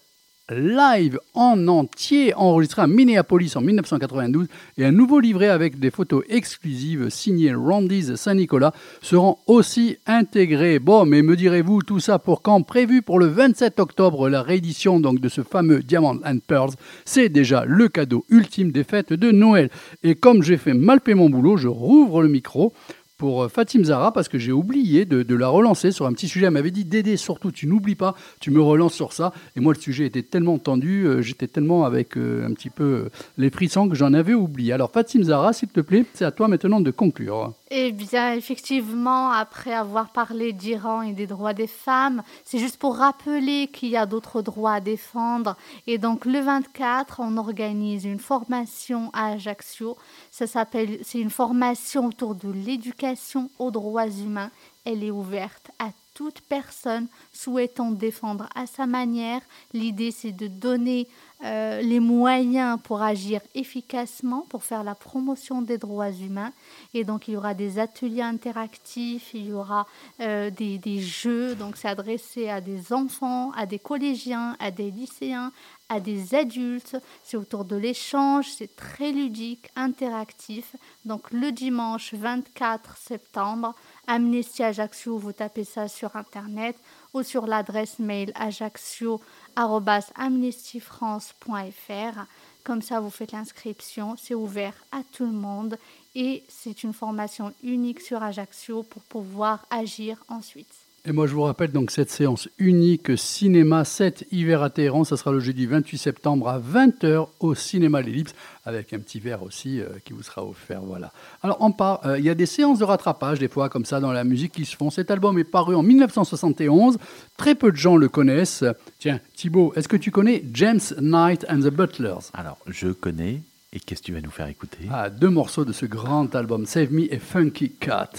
S1: live en entier enregistré à Minneapolis en 1992 et un nouveau livret avec des photos exclusives signées Randy's Saint-Nicolas seront aussi intégrés. Bon, mais me direz-vous tout ça pour quand? Prévu pour le 27 octobre, la réédition donc de ce fameux Diamond and Pearls. C'est déjà le cadeau ultime des fêtes de Noël. Et comme j'ai fait mal fait mon boulot, je rouvre le micro pour euh, Fatim Zara parce que j'ai oublié de, la relancer sur un petit sujet. Elle m'avait dit Dédé, surtout, tu n'oublies pas, tu me relances sur ça. Et moi, le sujet était tellement tendu, euh, j'étais tellement avec euh, un petit peu les frissons que j'en avais oublié. Alors, Fatim Zara, s'il te plaît, c'est à toi maintenant de conclure.
S4: Eh bien, effectivement, après avoir parlé d'Iran et des droits des femmes, c'est juste pour rappeler qu'il y a d'autres droits à défendre. Et donc, le 24, on organise une formation à Ajaccio. Ça s'appelle, c'est une formation autour de l'éducation aux droits humains. Elle est ouverte à toute personne souhaitant défendre à sa manière. L'idée, c'est de donner euh, les moyens pour agir efficacement, pour faire la promotion des droits humains. Et donc, il y aura des ateliers interactifs, il y aura euh, des, des jeux. Donc, c'est adressé à des enfants, à des collégiens, à des lycéens, à des adultes. C'est autour de l'échange, c'est très ludique, interactif. Donc, le dimanche 24 septembre, Amnesty Ajaccio, vous tapez ça sur Internet ou sur l'adresse mail ajaccio.amnestyfrance.fr. Comme ça, vous faites l'inscription, c'est ouvert à tout le monde et c'est une formation unique sur Ajaccio pour pouvoir agir ensuite.
S1: Et moi, je vous rappelle donc cette séance unique cinéma 7 hiver à Téhéran. Ça sera le jeudi 28 septembre à 20h au cinéma L'Ellipse, avec un petit verre aussi euh, qui vous sera offert. Voilà. Alors, on part. euh, Il y a des séances de rattrapage, des fois, comme ça, dans la musique qui se font. Cet album est paru en 1971. Très peu de gens le connaissent. Tiens, Thibaut, est-ce que tu connais James Knight and the Butlers?
S2: Alors, je connais. Et qu'est-ce que tu vas nous faire écouter?
S1: Ah, Deux morceaux de ce grand album, Save Me et Funky Cat.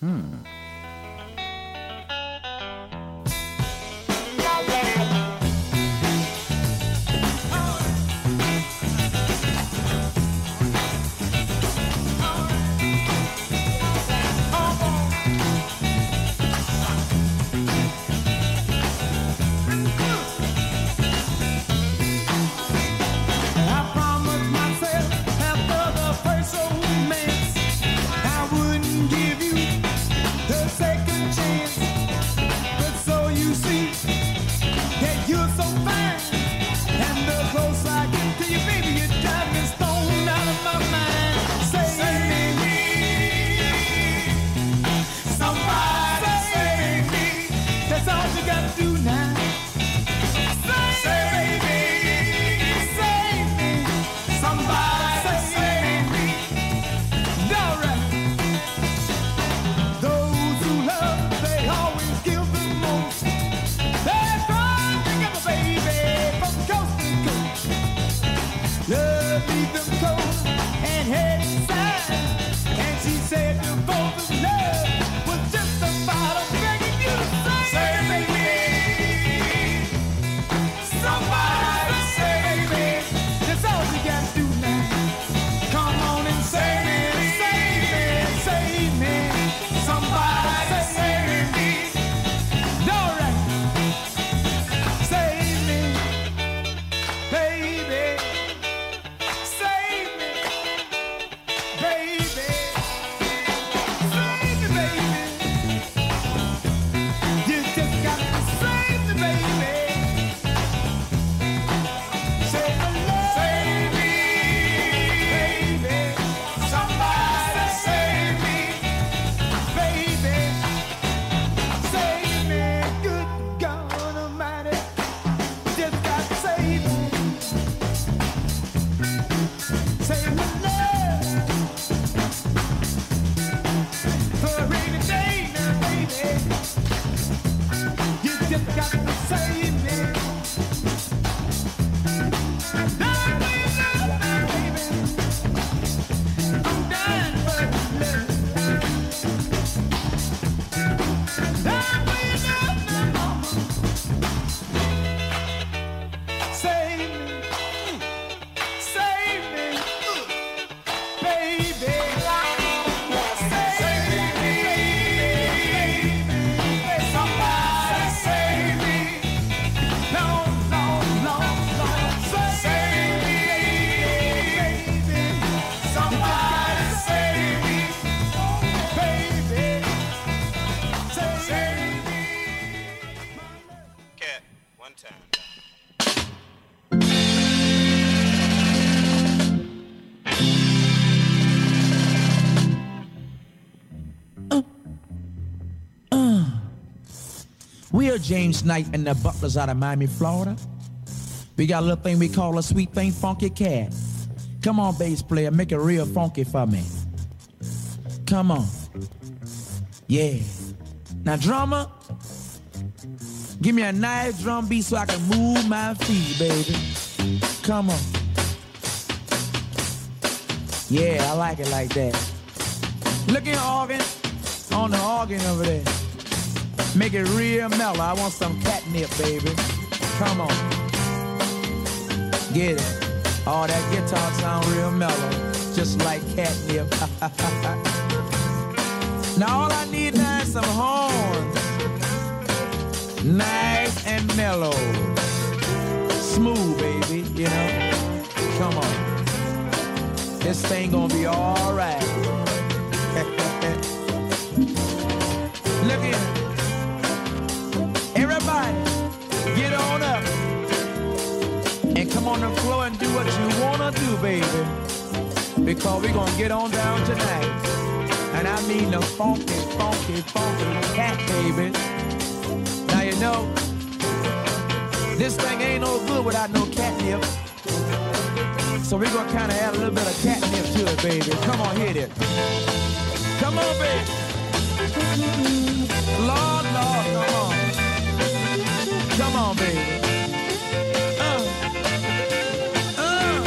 S2: Hmm.
S9: James Knight and the Butlers out of Miami, Florida. We got a little thing we call a sweet thing, funky cat. Come on, bass player, make it real funky for me. Come on. Yeah. Now, drummer, give me a nice drum beat so I can move my feet, baby. Come on. Yeah, I like it like that. Look at organ on the organ over there. Make it real mellow. I want some catnip, baby. Come on. Get it. Oh, that guitar sound real mellow. Just like catnip. now all I need now is some horns. Nice and mellow. Smooth, baby, you know. Come on. This thing gonna be alright. Look at it. Get on up and come on the floor and do what you wanna do, baby. Because we're gonna get on down tonight. And I mean the funky, funky, funky cat, baby. Now you know, this thing ain't no good without no catnip. So we're gonna kinda add a little bit of catnip to it, baby. Come on, hit it. Come on, baby. Lord, Lord, come on. Baby. Uh, uh.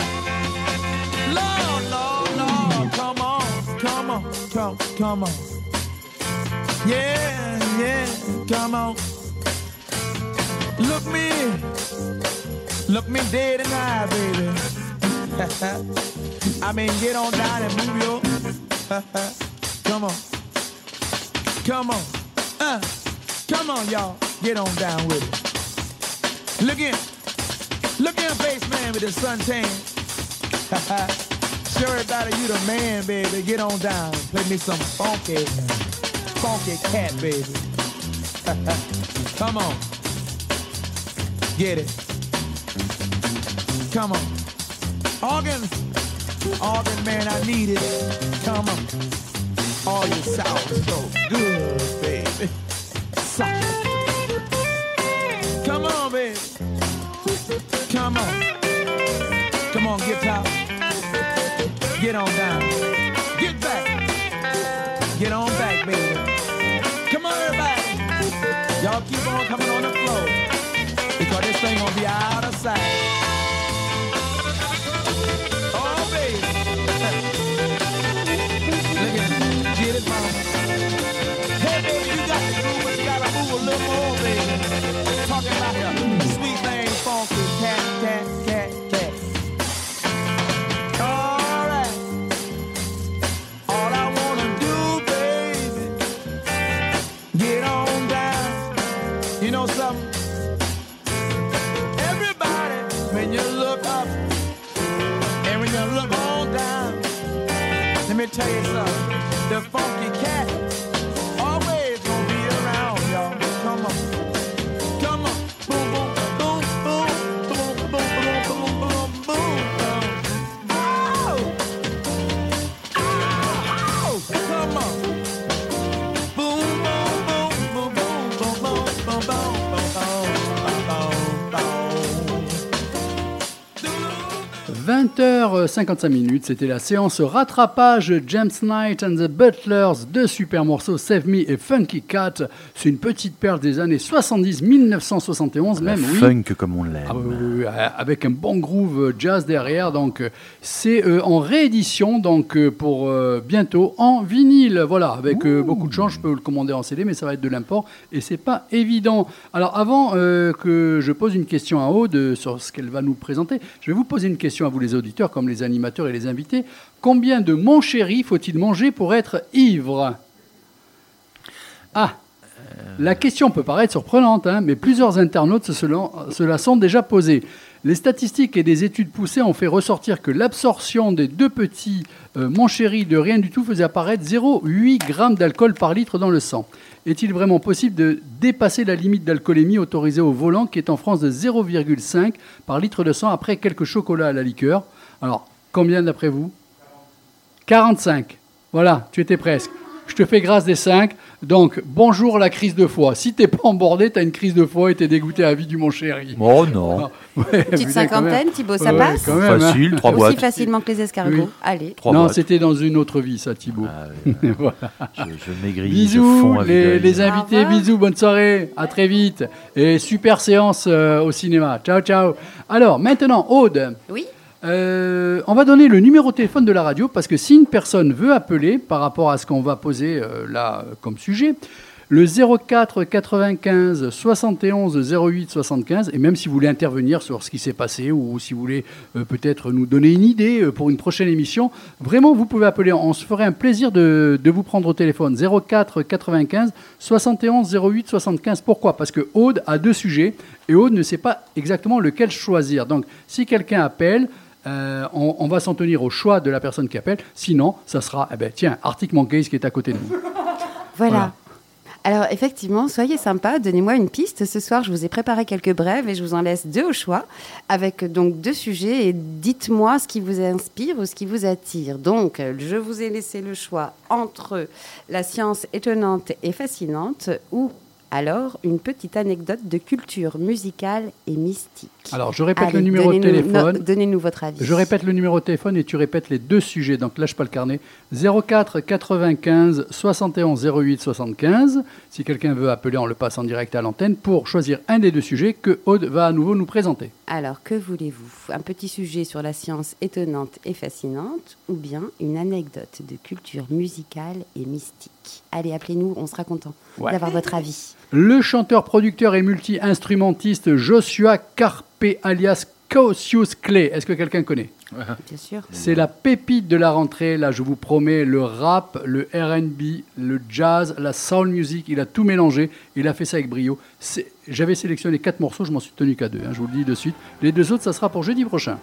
S9: Lord, Lord, Lord, come on, come on, come, come on. Yeah, yeah, come on. Look me, look me dead in the eye, baby. I mean, get on down and move your. come on, come on, uh, come on, y'all, get on down with it. Look in. Look in face man with the suntan. Show everybody you the man, baby. Get on down. Play me some funky, funky cat, baby. Come on. Get it. Come on. Organ. Organ man, I need it. Come on. All your sound so good, baby. Suck it. Come on, baby. Come on. Come on, guitar. Get on down. Tell you something. The funky
S1: 20h55 minutes, c'était la séance rattrapage James Knight and the Butlers, deux super morceaux, Save Me et Funky Cat. C'est une petite perle des années 70, 1971
S2: La
S1: même, oui.
S2: funk comme on l'aime.
S1: Ah oui, oui, oui, avec un bon groove euh, jazz derrière. Donc, c'est euh, en réédition, donc euh, pour euh, bientôt en vinyle. Voilà, avec beaucoup de chance, je peux le commander en CD, mais ça va être de l'import et c'est pas évident. Alors, avant que je pose une question à Aude sur ce qu'elle va nous présenter, je vais vous poser une question à vous les auditeurs, comme les animateurs et les invités. Combien de mon chéri faut-il manger pour être ivre? Ah la question peut paraître surprenante, hein, mais plusieurs internautes se, la- sont déjà posées. Les statistiques et des études poussées ont fait ressortir que l'absorption des deux petits euh, Mon Chéri de rien du tout faisait apparaître 0,8 g d'alcool par litre dans le sang. Est-il vraiment possible de dépasser la limite d'alcoolémie autorisée au volant qui est en France de 0,5 par litre de sang après quelques chocolats à la liqueur? Alors, combien d'après vous? 45. Voilà, tu étais presque. Je te fais grâce des 5. Donc, bonjour la crise de foie. Si t'es pas embordé, t'as une crise de foie et t'es dégoûté à vie du mon chéri.
S2: Oh non.
S1: Ouais,
S3: Petite
S1: putain,
S3: cinquantaine, Thibaut, ça
S1: Ouais,
S3: passe?
S1: quand même, hein.
S2: Facile, trois
S3: Aussi
S2: boîtes.
S3: facilement que les escargots.
S1: Oui.
S3: Allez.
S2: Trois
S1: non,
S2: boîtes.
S1: c'était dans une autre vie, ça, Thibaut.
S2: Ah, ouais.
S1: Voilà.
S2: je, je maigris, je
S1: Bisous,
S2: fonds à vue
S1: les, invités,
S3: revoir.
S1: bisous, bonne soirée, à très vite. Et super séance euh, au cinéma. Ciao, ciao. Alors, maintenant, Aude.
S3: Oui
S1: Euh, on va donner le numéro de téléphone de la radio parce que si une personne veut appeler par rapport à ce qu'on va poser euh, là comme sujet, le 04 95 71 08 75, et même si vous voulez intervenir sur ce qui s'est passé ou si vous voulez euh, peut-être nous donner une idée pour une prochaine émission, vraiment vous pouvez appeler. On se ferait un plaisir de, de vous prendre au téléphone. 04 95 71 08 75. Pourquoi? Parce que Aude a deux sujets et Aude ne sait pas exactement lequel choisir. Donc si quelqu'un appelle, euh, on, on va s'en tenir au choix de la personne qui appelle. Sinon, ça sera, eh ben, tiens, Arctic Monkeys qui est à côté de nous.
S3: Voilà.
S1: Voilà.
S3: Alors effectivement, soyez sympa, donnez-moi une piste. Ce soir, je vous ai préparé quelques brèves et je vous en laisse deux au choix, avec donc deux sujets. Et dites-moi ce qui vous inspire ou ce qui vous attire. Donc, je vous ai laissé le choix entre la science étonnante et fascinante ou alors une petite anecdote de culture musicale et mystique.
S1: Alors, je répète le numéro de téléphone.
S3: no- Donnez-nous votre avis.
S1: Je répète le numéro de téléphone et tu répètes les deux sujets. Donc lâche pas le carnet. 04 95 71 08 75. Si quelqu'un veut appeler, on le passe en direct à l'antenne pour choisir un des deux sujets que Aude va à nouveau nous présenter.
S3: Alors, que voulez-vous? Un petit sujet sur la science étonnante et fascinante ou bien une anecdote de culture musicale et mystique? Allez, appelez-nous, on sera content
S1: Ouais.
S3: d'avoir votre avis.
S1: Le chanteur, producteur et multi-instrumentiste Joshua Carpe alias Cassius Clay. Est-ce que quelqu'un connaît?
S3: Bien sûr.
S1: C'est la pépite de la rentrée, là je vous promets, le rap, le RB, le jazz, la soul music, il a tout mélangé, il a fait ça avec brio. J'avais sélectionné quatre morceaux, je m'en suis tenu qu'à deux, hein, je vous le dis de suite. Les deux autres, ça sera pour jeudi prochain.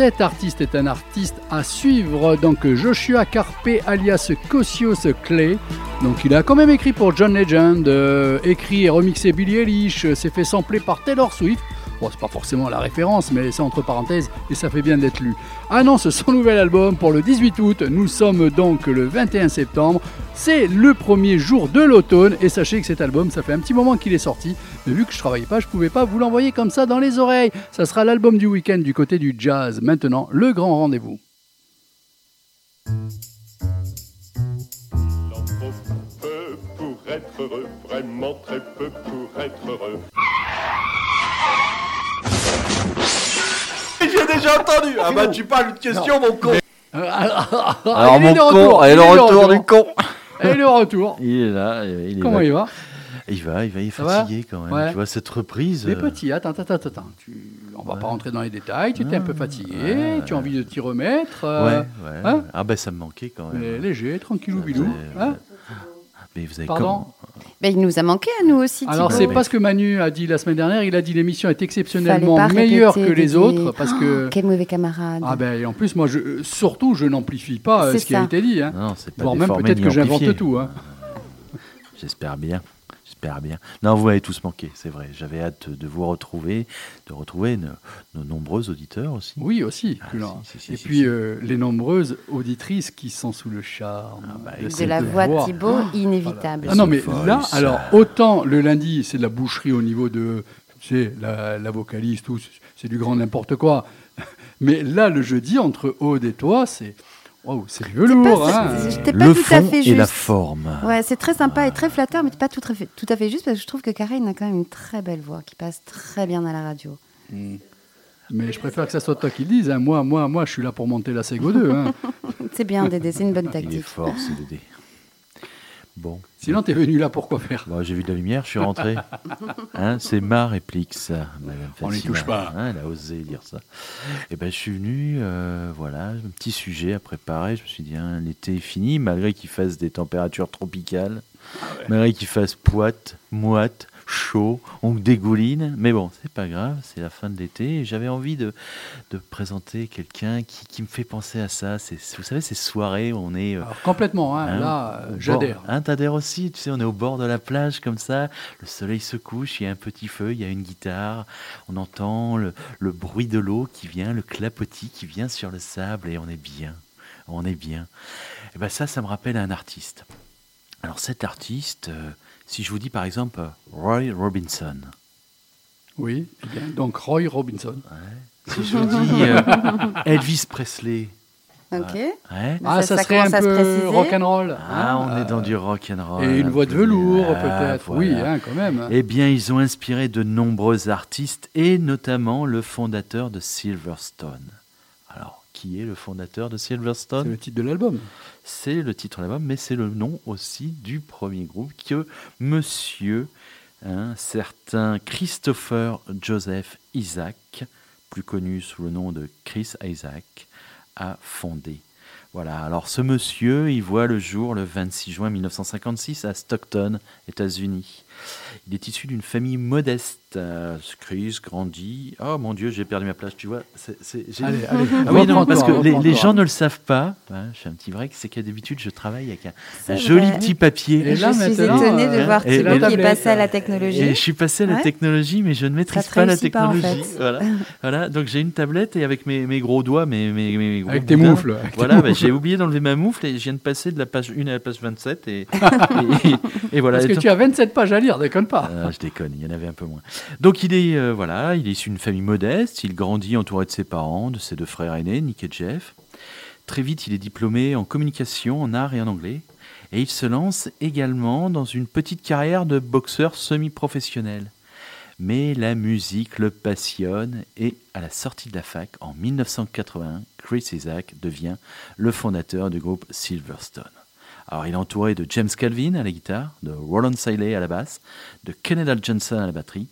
S1: Cet artiste est un artiste à suivre. Donc Joshua Carpe alias Kosios Clay. Donc il a quand même écrit pour John Legend, euh, écrit et remixé Billie Eilish, euh, s'est fait sampler par Taylor Swift. Bon, c'est pas forcément la référence, mais c'est entre parenthèses et ça fait bien d'être lu. Annonce son nouvel album pour le 18 août. Nous sommes donc le 21 septembre. C'est le premier jour de l'automne et sachez que cet album, ça fait un petit moment qu'il est sorti. Mais vu que je travaillais pas, je pouvais pas vous l'envoyer comme ça dans les oreilles. Ça sera l'album du week-end du côté du jazz. Maintenant, le grand rendez-vous.
S10: peu pour être heureux, vraiment très peu pour être heureux.
S11: J'ai déjà entendu. Ah bah tu parles de question, mon con.
S2: Alors mon con, et le retour. du con.
S1: Et le retour.
S2: Il est là, il est
S1: Comment il va?
S2: Il va, il va, il est fatigué quand même.
S1: Ouais.
S2: Tu vois cette reprise.
S1: Les
S2: euh,
S1: petits, attends, attends, attends, attends. Tu... On va pas rentrer dans les détails. Tu étais un peu fatigué.
S2: ouais,
S1: tu as envie de t'y remettre.
S2: Ouais,
S1: euh,
S2: ouais.
S1: hein?
S2: Ah ben ça me manquait quand même.
S1: Mais léger, tranquillou, bilou. hein?
S2: Mais vous avez
S1: Pardon?
S2: comment?
S3: Ben, il nous a manqué à nous aussi.
S1: Alors c'est pas ce que Manu a dit la semaine dernière. Il a dit l'émission est exceptionnellement meilleure que les autres parce que.
S3: Oh, quel mauvais camarade.
S1: Ah ben et en plus moi je surtout je n'amplifie pas euh, ce qui a été dit. Hein.
S2: Non, c'est pas
S1: Voire même peut-être
S2: ni
S1: que j'invente tout. Hein.
S2: J'espère bien. J'espère bien. Non, vous m'avez tous manqué, c'est vrai. J'avais hâte de vous retrouver, de retrouver nos, nos nombreux auditeurs aussi.
S1: Oui aussi. Culin.
S2: si, si,
S1: et
S2: si,
S1: puis
S2: si.
S1: euh, les nombreuses auditrices qui sont sous le charme
S2: bah,
S1: de,
S3: la voix de. Thibaut, inévitable.
S1: Ah non, mais là,
S2: ça.
S1: alors, autant le lundi, c'est de la boucherie au niveau de, tu sais, la, la vocaliste, tout, c'est du grand n'importe quoi. Mais là, le jeudi, entre Aude et toi, c'est. Waouh, c'est du velours,
S3: pas-
S1: hein.
S3: pas
S2: Le
S3: tout à
S2: fond et la forme.
S3: Ouais, c'est très sympa et très flatteur, mais t'es pas tout à, fait, tout à fait juste parce que je trouve que Karine a quand même une très belle voix qui passe très bien à la radio.
S1: Mais je préfère que ça soit toi qui le dise. hein. Moi, moi, moi, je suis là pour monter la Sego 2. hein.
S3: C'est bien, Dédé, c'est une bonne
S2: Il est
S3: tactique.
S2: fort, ce Dédé. Bon.
S1: Sinon, t'es venu là pour quoi faire
S2: Bon, j'ai vu de la lumière, je suis rentré. Hein, c'est ma réplique, ça. Madame
S1: On n'y touche pas.
S2: Hein, elle a osé dire ça. Et ben, je suis venu, euh, voilà, un petit sujet à préparer. Je me suis dit, hein, l'été est fini, malgré qu'il fasse des températures tropicales,
S1: Ah
S2: malgré qu'il fasse poite, moite, chaud, on dégouline. Mais bon, c'est pas grave, c'est la fin de l'été. J'avais envie de, de présenter quelqu'un qui, qui me fait penser à ça. Vous savez, ces soirées où on est. euh,
S1: Alors, complètement, hein,
S2: Hein,
S1: là, euh, j'adhère.
S2: Hein, t'adhères aussi, tu sais, on est au bord de la plage comme ça, le soleil se couche, il y a un petit feu, il y a une guitare, on entend le, le bruit de l'eau qui vient, le clapotis qui vient sur le sable et on est bien, on est bien. Et ben ça, ça me rappelle un artiste. Alors cet artiste, euh, si je vous dis par exemple Roy Robinson,
S1: Oui, eh bien, donc Roy Robinson.
S2: si je vous dis euh, Elvis Presley,
S3: Ok.
S2: ouais,
S1: Ah, ça,
S3: ça- ça
S1: serait un peu rock'n'roll.
S2: ah, on
S1: hein,
S2: est dans du rock and roll.
S1: Et une
S2: un
S1: voix de velours,
S2: Ah,
S1: peut-être. Oui, hein, quand même.
S2: Eh bien, ils ont inspiré de nombreux artistes et notamment le fondateur de Silverstone. Qui est le fondateur de
S1: C'est
S2: Silverstone
S1: le titre de l'album.
S2: C'est le titre de l'album, mais c'est le nom aussi du premier groupe que monsieur, un certain Christopher Joseph Isaac, plus connu sous le nom de Chris Isaac, a fondé. Voilà, alors ce monsieur, il voit le jour le 26 juin 1956 à Stockton, États-Unis. Il est issu d'une famille modeste. Euh, Chris grandit. Oh mon Dieu, j'ai perdu ma place, tu vois. c'est- c'est- j'ai-
S1: Allez, allez,
S2: Ah oui, non, parce que les, gens ne le savent pas. hein, je fais un petit break, c'est qu'à d'habitude, je travaille avec un, joli petit papier.
S1: Et
S3: je
S1: là,
S3: suis
S1: maintenant,
S3: étonnée de
S1: euh,
S3: voir
S2: et
S3: Thibaut qui est passé à la technologie.
S2: Et je suis passé à la
S3: Ouais.
S2: technologie, mais je ne maîtrise pas la
S3: réussit pas, en
S2: technologie.
S3: fait.
S2: voilà. voilà, donc j'ai une tablette et avec mes, mes gros doigts, mes, mes, mes gros
S1: Avec tes moufles, avec tes
S2: Voilà, bah,
S1: moufles.
S2: j'ai oublié d'enlever ma moufle et je viens de passer de la page 1 à la page 27. Et, et, et voilà.
S1: Parce que tu as 27 pages à lire, pas.
S2: ah, je déconne, il y en avait un peu moins. Donc il est euh, voilà, il est issu d'une famille modeste, il grandit entouré de ses parents, de ses deux frères aînés, Nick et Jeff. Très vite, il est diplômé en communication, en art et en anglais, et il se lance également dans une petite carrière de boxeur semi-professionnel. Mais la musique le passionne et à la sortie de la fac en 1981, Chris Isaac devient le fondateur du groupe Silverstone. Alors il est entouré de James Calvin à la guitare, de Roland Siley à la basse, de Kenneth Johnson à la batterie.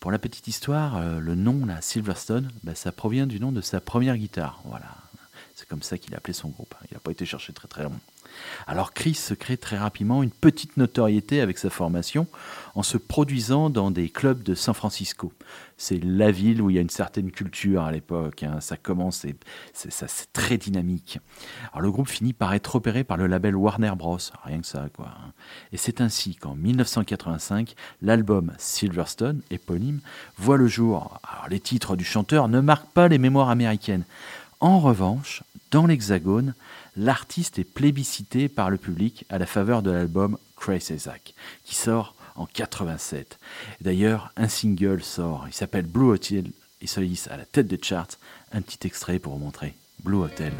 S2: Pour la petite histoire, euh, le nom là, Silverstone, bah, ça provient du nom de sa première guitare. Voilà. C'est comme ça qu'il a appelé son groupe. Il n'a pas été cherché très très loin. Alors Chris se crée très rapidement une petite notoriété avec sa formation en se produisant dans des clubs de San Francisco. C'est la ville où il y a une certaine culture à l'époque. hein. Ça commence, et c'est très dynamique. Alors le groupe finit par être repéré par le label Warner Bros. Rien que ça, quoi. hein. Et c'est ainsi qu'en 1985, l'album Silverstone, éponyme, voit le jour. Alors les titres du chanteur ne marquent pas les mémoires américaines. En revanche, dans l'Hexagone, l'artiste est plébiscité par le public à la faveur de l'album Crazy Zack, qui sort en 87. D'ailleurs, un single sort, il s'appelle Blue Hotel, il se hisse à la tête des charts. Un petit extrait pour vous montrer. Blue Hotel.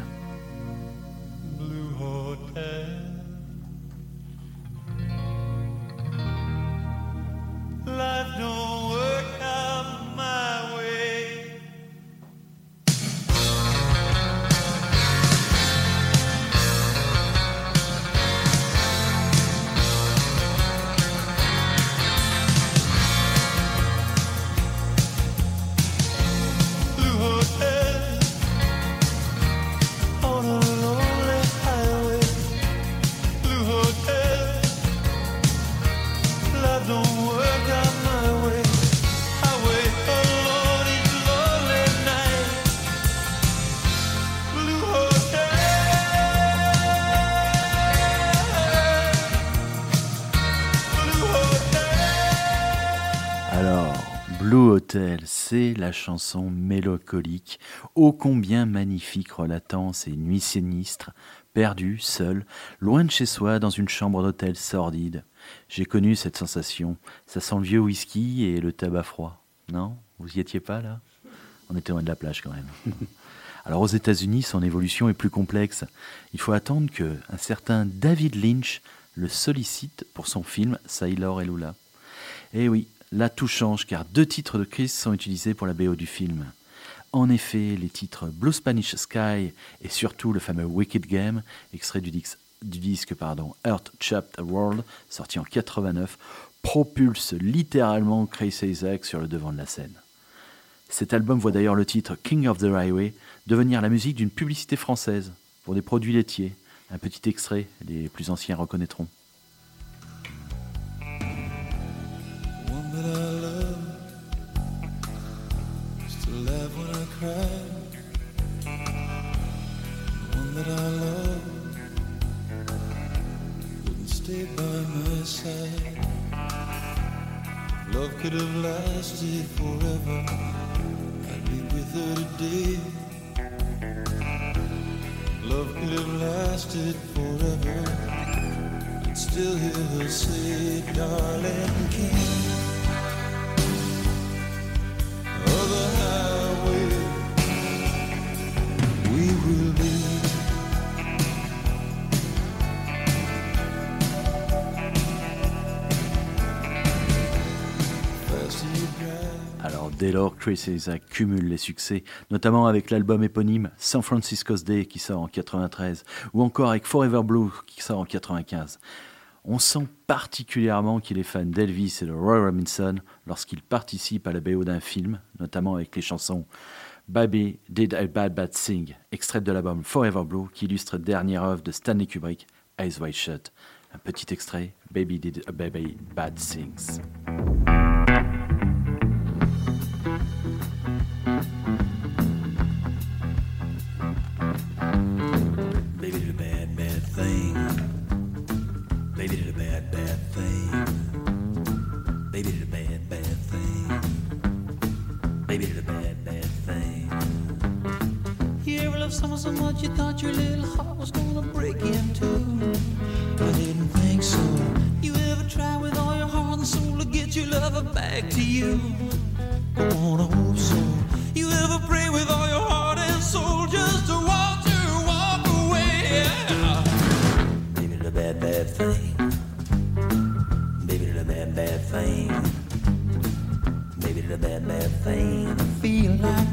S2: La chanson mélancolique, ô combien magnifique relatant ces nuits sinistres, perdu, seul, loin de chez soi, dans une chambre d'hôtel sordide. J'ai connu cette sensation. Ça sent le vieux whisky et le tabac froid. Non? Vous y étiez pas là? On était loin de la plage quand même. Alors aux États-Unis, son évolution est plus complexe. Il faut attendre que un certain David Lynch le sollicite pour son film Sailor et Lula. Eh oui, là tout change car deux titres de Chris sont utilisés pour la BO du film. En effet, les titres Blue Spanish Sky et surtout le fameux Wicked Game, extrait du, disque Earth Chapped World, sorti en 89, propulsent littéralement Chris Isaac sur le devant de la scène. Cet album voit d'ailleurs le titre King of the Highway devenir la musique d'une publicité française pour des produits laitiers. Un petit extrait, les plus anciens reconnaîtront.
S12: Darling, King of the highway,
S2: Alors dès lors, Chris Isaac cumule les succès, notamment avec l'album éponyme San Francisco's Day qui sort en 93, ou encore avec Forever Blue qui sort en 95. On sent particulièrement qu'il est fan d'Elvis et de Roy Robinson lorsqu'il participe à la BO d'un film, notamment avec les chansons Baby Did I Bad Bad Sing, extrait de l'album Forever Blue qui illustre dernière œuvre de Stanley Kubrick, Eyes Wide Shut. Un petit extrait, Baby Did a Baby Bad Sings.
S12: Was gonna break in two? I didn't think so. You ever try with all your heart and soul to get your lover back to you? I hope so. You ever pray with all your heart and soul just to watch her walk away? Did a bad, bad thing. Did a bad, bad thing. Did a bad, bad thing. I feel like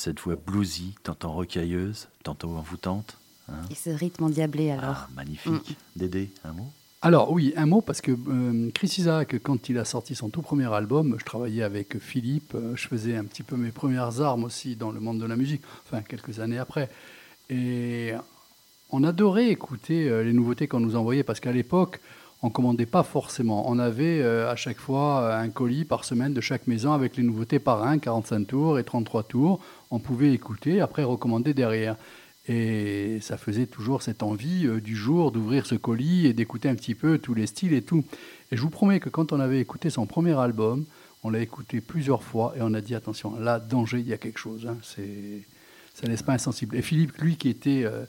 S2: cette voix bluesy, tantôt rocailleuse, tantôt envoûtante. Hein
S3: Et ce rythme endiablé alors.
S2: ah, magnifique. Dédé, un mot?
S1: Alors oui, un mot parce que euh, Chris Isaac, quand il a sorti son tout premier album, je travaillais avec Philippe, euh, je faisais un petit peu mes premières armes aussi dans le monde de la musique, enfin quelques années après. Et on adorait écouter euh, les nouveautés qu'on nous envoyait parce qu'à l'époque, on commandait pas forcément. On avait euh, à chaque fois un colis par semaine de chaque maison avec les nouveautés par un, 45 tours et 33 tours. On pouvait écouter, après recommander derrière. Et ça faisait toujours cette envie euh, du jour d'ouvrir ce colis et d'écouter un petit peu tous les styles et tout. Et je vous promets que quand on avait écouté son premier album, on l'a écouté plusieurs fois et on a dit attention, là, danger, il y a quelque chose. hein. C'est, ça laisse pas insensible. Et Philippe, lui, qui était euh,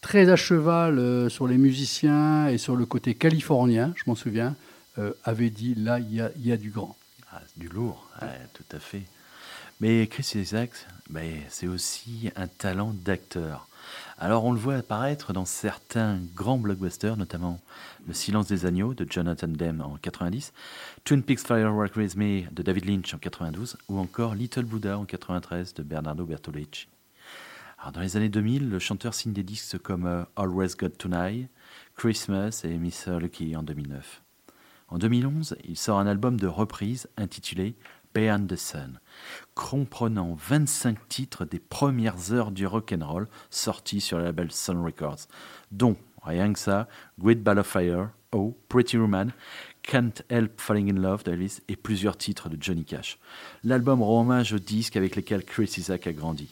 S1: très à cheval euh, sur les musiciens et sur le côté californien, je m'en souviens, avait dit là, il y a, du grand.
S2: Ah, du lourd, tout à fait. Mais Chris Isaacs, ben, c'est aussi un talent d'acteur. Alors on le voit apparaître dans certains grands blockbusters, notamment Le silence des agneaux de Jonathan Demme en 90, Twin Peaks Firework With Me de David Lynch en 92, ou encore Little Buddha en 93 de Bernardo Bertolucci. Dans les années 2000, le chanteur signe des disques comme euh, Always Got Tonight, Christmas et Miss Lucky en 2009. En 2011, il sort un album de reprise intitulé Beyond the Sun, comprenant 25 titres des premières heures du rock'n'roll sortis sur le label Sun Records, dont, rien que ça, Great Ball of Fire, Oh, Pretty Woman, Can't Help Falling in Love d'Elvis et plusieurs titres de Johnny Cash. L'album rend hommage aux disques avec lesquels Chris Isaac a grandi.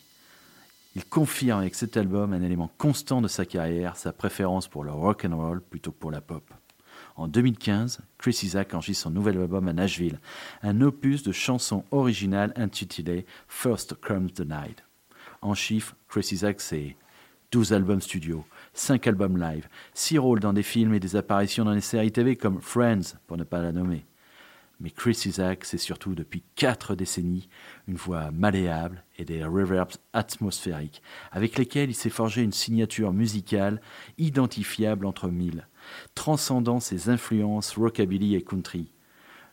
S2: Il confirme avec cet album un élément constant de sa carrière, sa préférence pour le rock and roll plutôt que pour la pop. En 2015, Chris Isaac enregistre son nouvel album à Nashville, un opus de chansons originales intitulé First Comes the Night. En chiffres, Chris Isaac, c'est 12 albums studio, 5 albums live, 6 rôles dans des films et des apparitions dans des séries TV comme Friends, pour ne pas la nommer. Mais Chris Isaac, c'est surtout depuis 4 décennies une voix malléable et des reverbs atmosphériques, avec lesquels il s'est forgé une signature musicale identifiable entre mille, transcendant ses influences rockabilly et country.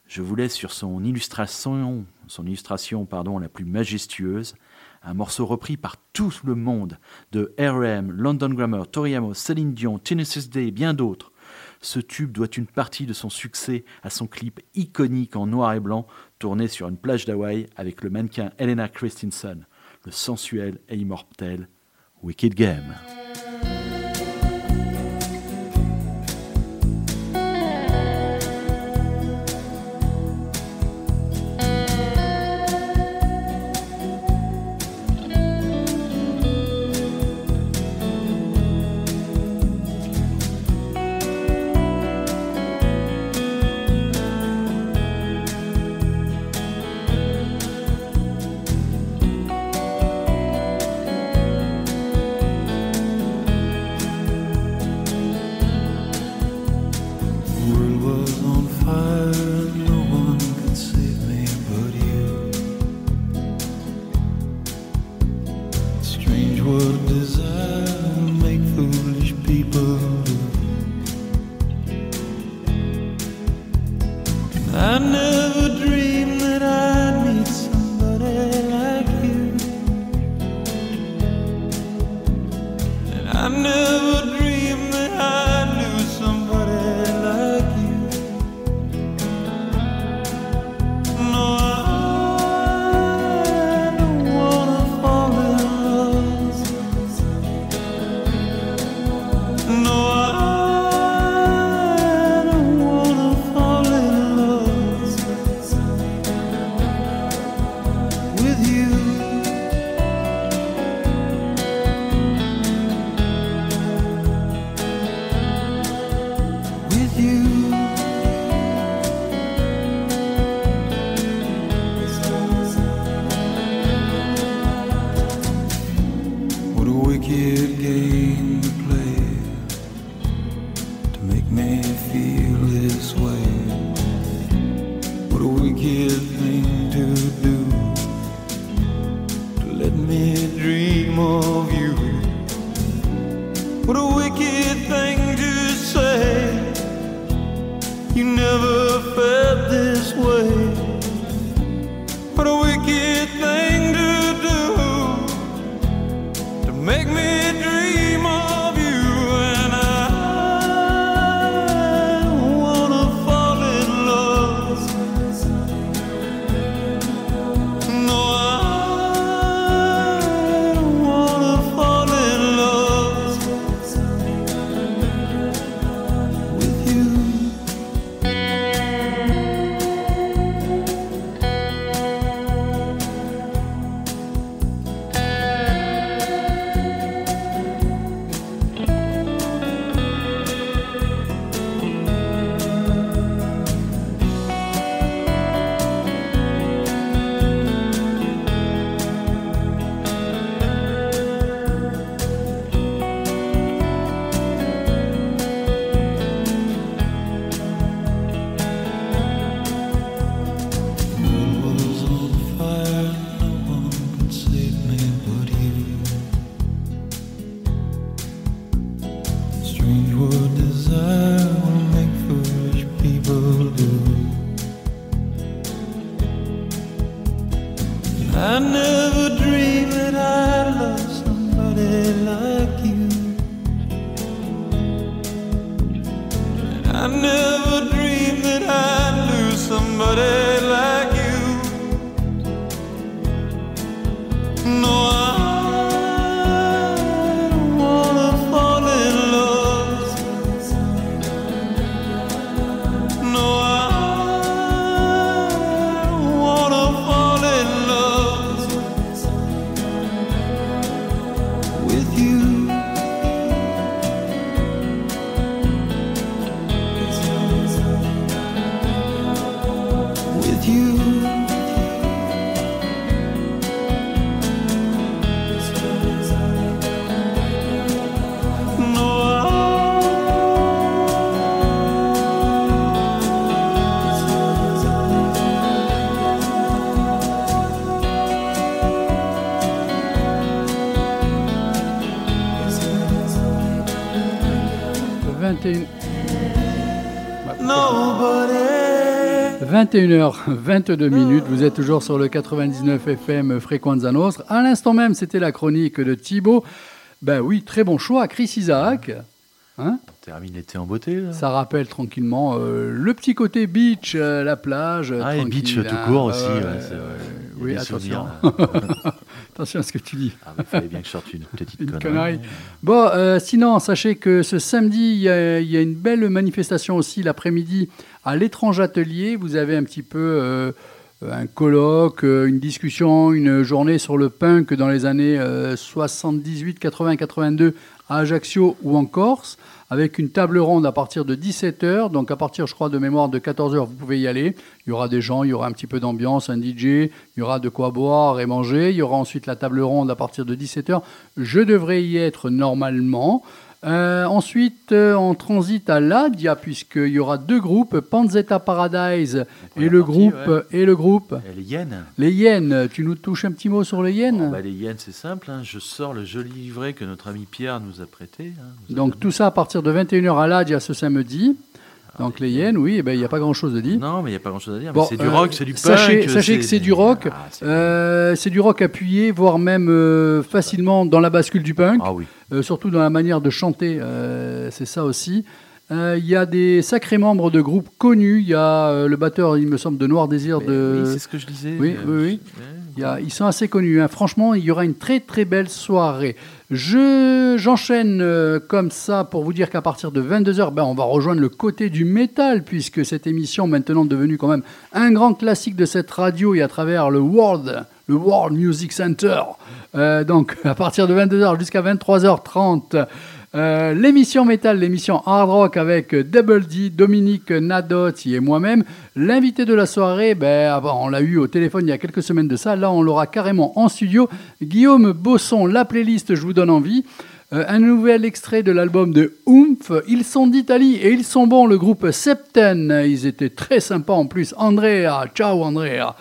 S2: Je vous laisse sur son illustration, son illustration pardon, la plus majestueuse, un morceau repris par tout le monde, de R.E.M., London Grammar, Tori Amos, Céline Dion, Tennessee Day et bien d'autres. Ce tube doit une partie de son succès à son clip iconique en noir et blanc tourné sur une plage d'Hawaï avec le mannequin Helena Christensen, le sensuel et immortel Wicked Game.
S1: 21h, 22 minutes, vous êtes toujours sur le 99 FM Frequenza Nostra. À l'instant même, c'était la chronique de Thibaut. Ben oui, très bon choix, Chris Isaac. Hein
S2: Termine l'été en beauté. Là.
S1: Ça rappelle tranquillement euh, le petit côté beach, euh, la plage.
S2: Ah, et beach tout
S1: hein.
S2: court aussi.
S1: Ouais,
S2: ouais,
S1: Oui, attention. attention à ce que tu dis.
S2: Ah, Il fallait bien que je sorte une petite
S1: Une
S2: connerie.
S1: connerie. Bon, euh, sinon, sachez que ce samedi, il y, a, il y a une belle manifestation aussi l'après-midi à l'étrange atelier. Vous avez un petit peu euh, un colloque, euh, une discussion, une journée sur le punk dans les années euh, 78, 80, 82 à Ajaccio ou en Corse, avec une table ronde à partir de 17h. Donc à partir, je crois, de mémoire de 14h, vous pouvez y aller. Il y aura des gens, il y aura un petit peu d'ambiance, un DJ, il y aura de quoi boire et manger. Il y aura ensuite la table ronde à partir de 17h. Je devrais y être normalement. Euh, ensuite, euh, on transite à l'Adia, puisqu'il y aura deux groupes, Panzetta Paradise et le,
S2: partie,
S1: groupe,
S2: ouais.
S1: et le groupe.
S2: Et les yens.
S1: Les yens, tu nous touches un petit mot sur les yens
S2: Bah, les yens, c'est simple. hein. Je sors le joli livret que notre ami Pierre nous a prêté. hein. Nous a
S1: Donc tout ça à partir de 21h à l'Adia ce samedi. Donc les yens, oui, eh ben, il n'y a pas grand-chose à dire.
S2: Non, mais il n'y a pas grand-chose à dire.
S1: Bon,
S2: mais c'est du
S1: euh,
S2: rock, c'est du punk.
S1: Sachez, sachez
S2: c'est-
S1: que c'est du rock.
S2: Ah, c'est-
S1: Euh, c'est du rock appuyé, voire même euh, facilement dans la bascule du punk.
S2: Ah oui.
S1: Euh, surtout dans la manière de chanter, euh, c'est ça aussi. Euh, Il y a des sacrés membres de groupes connus. Il y a euh, le batteur, il me semble, de Noir Désir
S2: Mais
S1: de.
S2: oui, c'est ce que je disais.
S1: Oui,
S2: Euh,
S1: oui, oui. y a- ils sont assez connus. hein. Franchement, il y aura une très très belle soirée. Je j'enchaîne euh, comme ça pour vous dire qu'à partir de 22h, ben, on va rejoindre le côté du métal puisque cette émission maintenant devenue quand même un grand classique de cette radio et à travers le World, le World Music Center. Euh, donc à partir de 22h jusqu'à 23h30. Euh, l'émission métal, l'émission hard rock avec Double D, Dominique Nadotti et moi-même. L'invité de la soirée, ben, on l'a eu au téléphone il y a quelques semaines de ça. Là, on l'aura carrément en studio. Guillaume Bosson, la playlist, je vous donne envie. Euh, un nouvel extrait de l'album de Oomph. Ils sont d'Italie et ils sont bons, le groupe Septen. Ils étaient très sympas en plus. Andrea, ciao Andrea.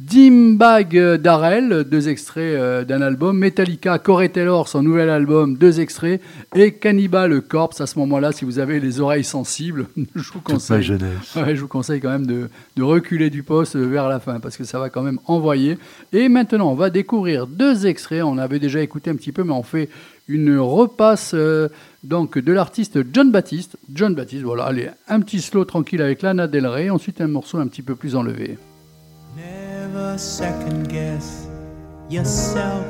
S1: Dimbag Darrell, deux extraits euh, d'un album. Metallica, Corey Taylor, son nouvel album, deux extraits. Et Cannibal Corpse, à ce moment-là, si vous avez les oreilles sensibles, je vous conseille. Ouais, je vous conseille quand même de, de reculer du poste vers la fin parce que ça va quand même envoyer. Et maintenant, on va découvrir deux extraits. On avait déjà écouté un petit peu, mais on fait une repasse euh, donc de l'artiste John Baptiste. John Baptiste, voilà, allez, un petit slow tranquille avec Lana Del Rey. Ensuite, un morceau un petit peu plus enlevé.
S13: Second guess yourself.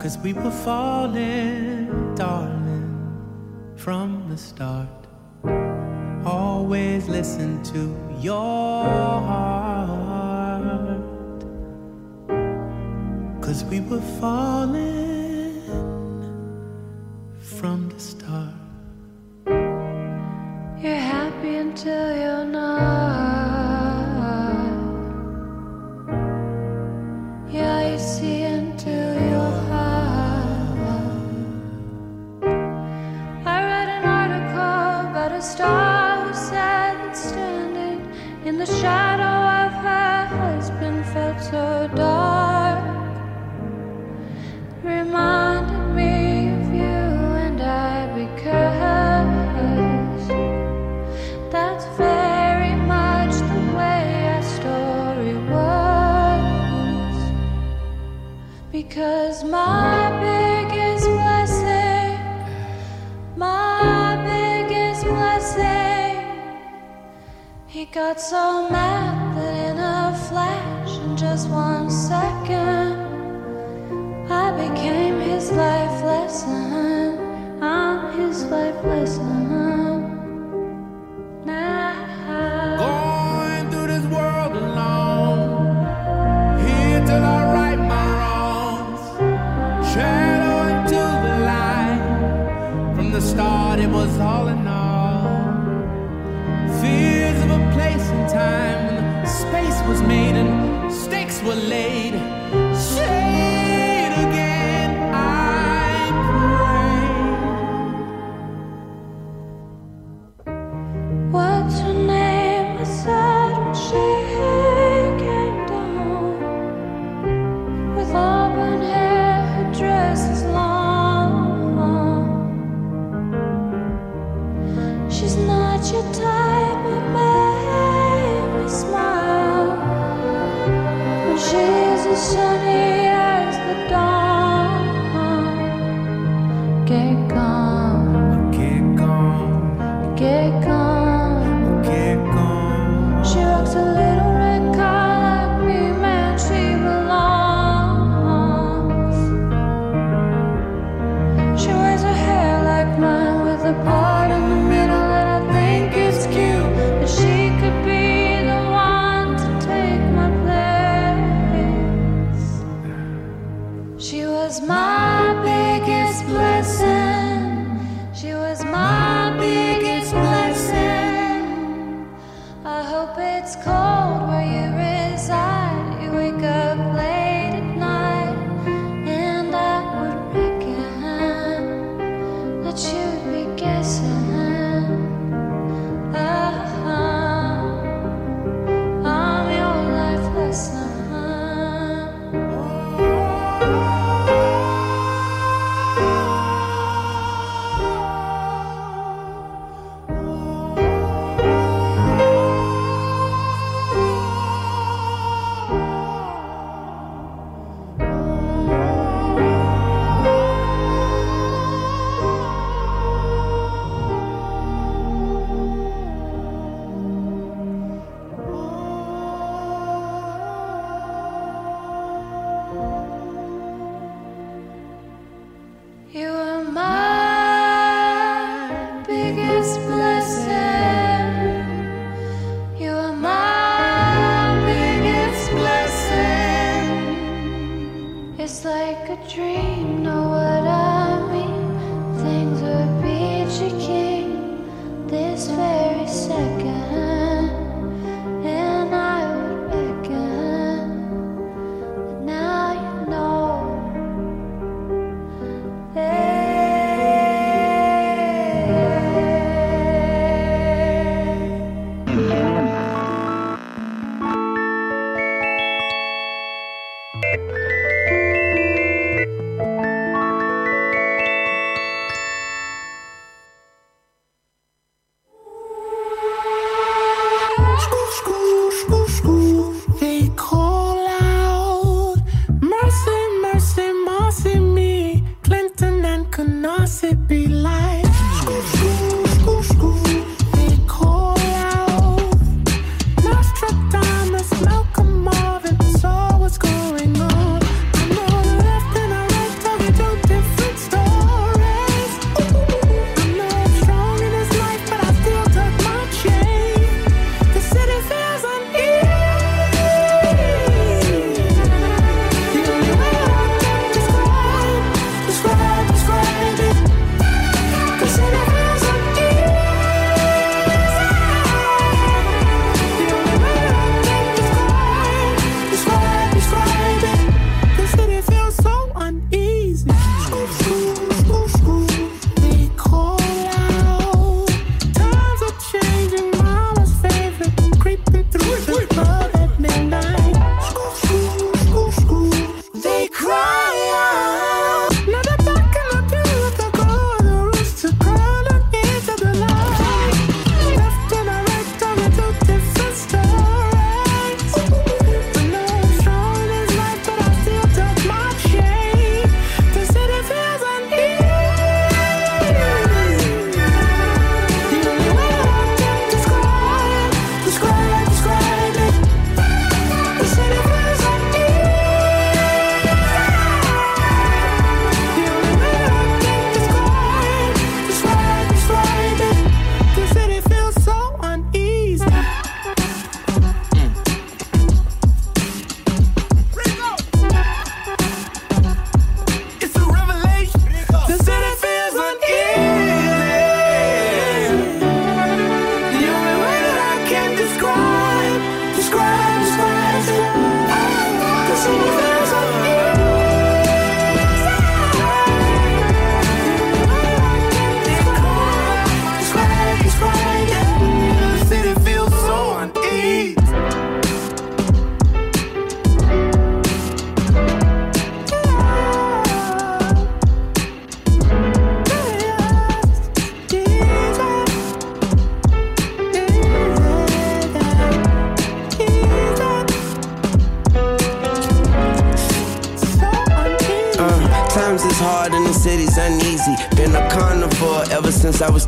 S13: Cause we were falling, darling, from the start. Always listen to your heart. Cause we were falling from the start.
S14: You're happy until you're not. Yeah, you see until you're high. I read an article about a star who said that standing in the shadow of her husband felt so dark. Because my biggest blessing, my biggest blessing, he got so mad that in a flash, in just one second, I became his life lesson. I'm his life lesson.
S9: were
S14: late.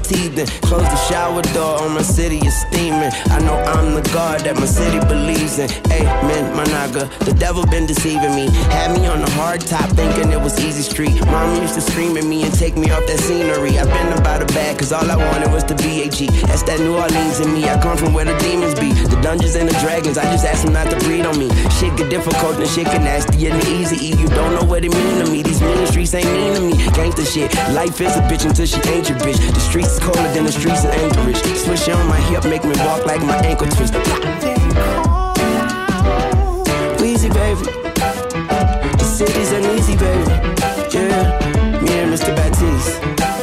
S15: Teething. Close the shower door on my city is steaming. I know I'm the God that my city believes in. Amen, my naga. The devil been deceiving me. Had me on the hard top thinking it was easy street. Mom used to scream at me and take me off that scenery. I've been about a bag cause all I wanted was the BAG. That's that New Orleans in me. I come from where the demons be. The dungeons and the dragons. I just asked them not to breed on me. Shit get difficult and shit get nasty and easy. You don't know what it mean to me. These mean streets ain't mean to me. Gangsta shit. Life is a bitch until she ain't your bitch. The streets is colder than the streets in Anchorage. Swish on my hip, make me walk like my ankle twist. Baby. The city's uneasy, baby. Yeah. Me and Mr. Baptiste.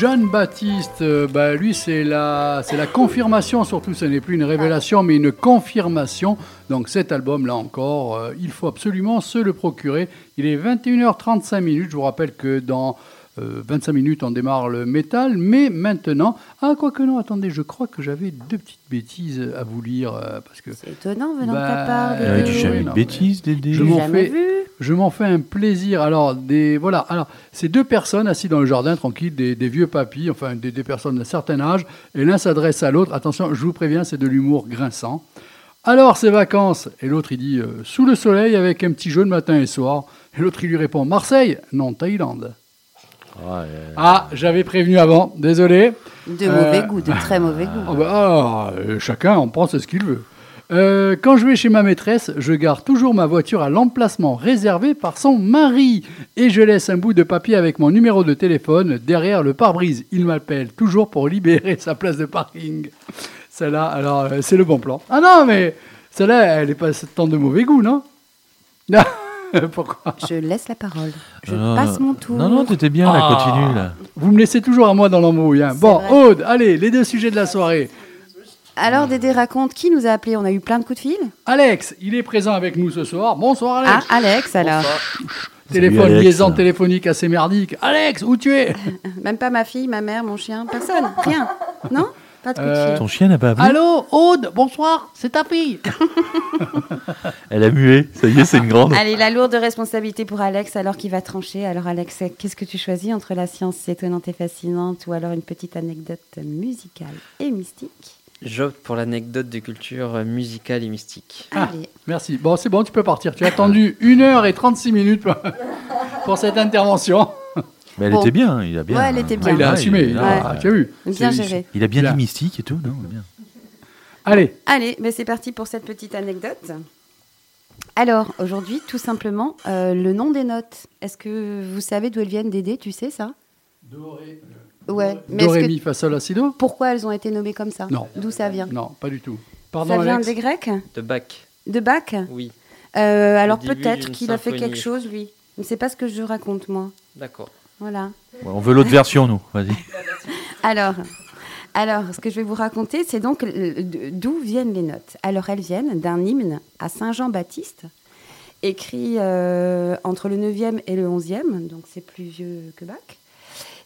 S1: John Baptiste, euh, bah, lui, c'est la, c'est la confirmation, surtout, ce n'est plus une révélation, mais une confirmation. Donc cet album, là encore, euh, il faut absolument se le procurer. Il est 21h35 minutes. Je vous rappelle que dans euh, 25 minutes, on démarre le métal. Mais maintenant, ah, quoique non, attendez, je crois que j'avais deux petites bêtises à vous lire. euh, parce que
S3: C'est étonnant venant
S1: Bah,
S3: de ta part.
S1: euh,
S3: Dédé.
S2: tu jamais
S1: oui,
S2: de
S1: non,
S2: bêtises, Dédé
S1: je m'en fais,
S3: vu.
S1: je m'en fais un plaisir. Alors, des, voilà. Alors, c'est deux personnes assises dans le jardin, tranquilles, des, des vieux papis, enfin des, des personnes d'un certain âge, et l'un s'adresse à l'autre. Attention, je vous préviens, c'est de l'humour grinçant. Alors, ces vacances Et l'autre, il dit euh, Sous le soleil avec un petit jeu de matin et soir. Et l'autre, il lui répond Marseille Non, Thaïlande. Ah, j'avais prévenu avant, désolé.
S3: De
S1: Euh,
S3: mauvais goût, de très mauvais goût.
S1: ah bah, ah, euh, chacun en pense ce qu'il veut. Euh, quand je vais chez ma maîtresse, je garde toujours ma voiture à l'emplacement réservé par son mari et je laisse un bout de papier avec mon numéro de téléphone derrière le pare-brise. Il m'appelle toujours pour libérer sa place de parking. Celle-là, alors, euh, c'est le bon plan. Ah non, mais celle-là, elle n'est pas tant de mauvais goût, non? Pourquoi
S3: Je laisse la parole. Je
S2: Non,
S3: passe mon tour.
S2: Non, non, t'étais bien, là,
S1: Ah.
S2: continue, là.
S1: Vous me laissez toujours à moi dans l'embrouille. hein. Bon,
S3: vrai.
S1: Aude, allez, les deux sujets de la soirée.
S3: Alors Dédé raconte qui nous a appelé. On a eu plein de coups de fil?
S1: Alex, il est présent avec nous ce soir. Bonsoir
S3: Ah,
S1: Alex.
S3: Alex alors.
S1: Téléphone,
S2: Alex.
S1: liaison téléphonique assez merdique. Alex, où tu es?
S3: Même pas ma fille, ma mère, mon chien, personne, rien. Non? Pas de
S1: Euh.
S2: Ton chien n'a pas appelé
S1: Allô, Aude, bonsoir, c'est ta fille.
S2: Elle a mué, ça y est, c'est une grande.
S3: Allez, la lourde responsabilité pour Alex alors qu'il va trancher. Alors Alex, qu'est-ce que tu choisis entre la science étonnante et fascinante ou alors une petite anecdote musicale et mystique?
S16: J'opte pour l'anecdote de culture musicale et mystique.
S3: Allez.
S1: Merci. Bon, c'est bon, tu peux partir. Tu as attendu 1h36 minutes pour cette intervention.
S2: Mais elle
S3: Bon.
S2: était bien, il a bien.
S3: Ouais, elle était bien.
S1: il a
S2: Ouais,
S1: assumé.
S2: il a-
S1: a- Tu as vu
S3: Bien géré.
S2: Il a bien dit mystique et tout, non bien.
S1: Allez,
S3: Allez, ben c'est parti pour cette petite anecdote. Alors, aujourd'hui, tout simplement, euh, le nom des notes. Est-ce que vous savez d'où elles viennent, Dédé Tu sais ça? Ouais. Mais
S1: Do,
S3: est-ce
S1: ré,
S3: que-
S1: mi, fa, sol, la, si, do
S3: pourquoi elles ont été nommées comme ça?
S1: Non.
S3: D'où ça vient?
S1: Non, pas du tout. Pardon,
S3: Ça vient
S1: Alex
S3: des Grecs?
S16: De bac,
S3: De Bach?
S16: Oui.
S3: Euh, Alors peut-être qu'il a fait quelque chose, lui. Mais c'est pas ce que je raconte, moi.
S16: D'accord.
S3: Voilà.
S2: On veut l'autre version, nous. Vas-y.
S3: Alors, Alors, ce que je vais vous raconter, c'est donc d'où viennent les notes. Alors, elles viennent d'un hymne à Saint Jean-Baptiste, écrit euh, entre le 9e et le 11e, donc c'est plus vieux que Bach,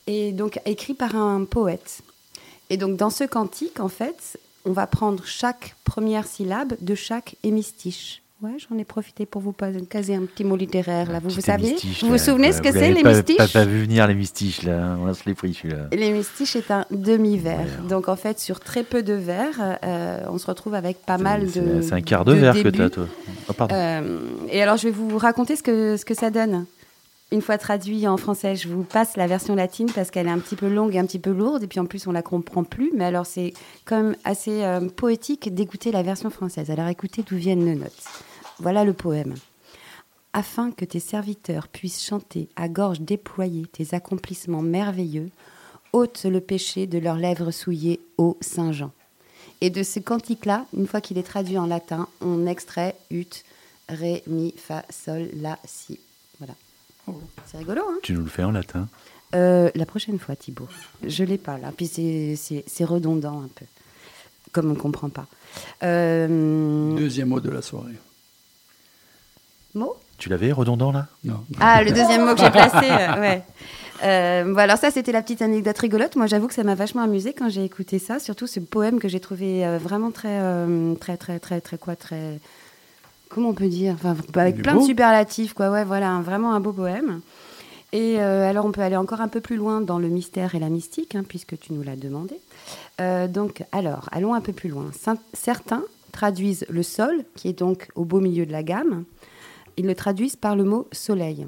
S3: et donc écrit par un poète. Et donc, dans ce cantique, en fait, on va prendre chaque première syllabe de chaque hémistiche. Ouais, j'en ai profité pour vous caser un petit mot littéraire là. Vous, vous
S2: Petit
S3: savez,
S2: hémistiche,
S3: vous vous
S2: là.
S3: souvenez ce que c'est les
S2: pas-
S3: mystiches
S2: Pas, pas vu venir les mystiches là, on les pris celui-là.
S3: L'hémistiche est un demi-verre. Donc en fait, sur très peu de verres, euh, on se retrouve avec pas mal de.
S2: c'est un quart de,
S3: de
S2: verre que
S3: débuts.
S2: t'as toi. Oh, pardon.
S3: Euh, et alors, je vais vous raconter ce que, ce que ça donne. Une fois traduit en français, je vous passe la version latine parce qu'elle est un petit peu longue et un petit peu lourde. Et puis en plus, on la comprend plus. Mais alors, c'est quand même assez euh, poétique d'écouter la version française. Alors, écoutez d'où viennent nos notes. Voilà le poème. Afin que tes serviteurs puissent chanter à gorge déployée tes accomplissements merveilleux, ôte le péché de leurs lèvres souillées, ô Saint Jean. Et de ce cantique-là, une fois qu'il est traduit en latin, on extrait ut, ré, mi, fa, sol, la, si. C'est rigolo, hein
S2: Tu nous le fais en latin.
S3: Euh, La prochaine fois, Thibaut. Je l'ai pas là. Puis c'est- redondant un peu, comme on ne comprend pas. Euh,
S1: Deuxième mot de la soirée.
S3: mot?
S2: Tu l'avais redondant là?
S1: Non.
S3: Ah, le deuxième mot que j'ai placé, euh, ouais. Euh, bon, alors ça, c'était la petite anecdote rigolote. Moi, j'avoue que ça m'a vachement amusé quand j'ai écouté ça, surtout ce poème que j'ai trouvé euh, vraiment très, euh, très, très, très, très quoi, très. Comment on peut dire Enfin, avec plein de superlatifs, quoi. Ouais, voilà, un- vraiment un beau poème. Et euh, alors, on peut aller encore un peu plus loin dans le mystère et la mystique, hein, puisque tu nous l'as demandé. Euh, donc, alors, allons un peu plus loin. Certains traduisent le sol, qui est donc au beau milieu de la gamme, ils le traduisent par le mot soleil.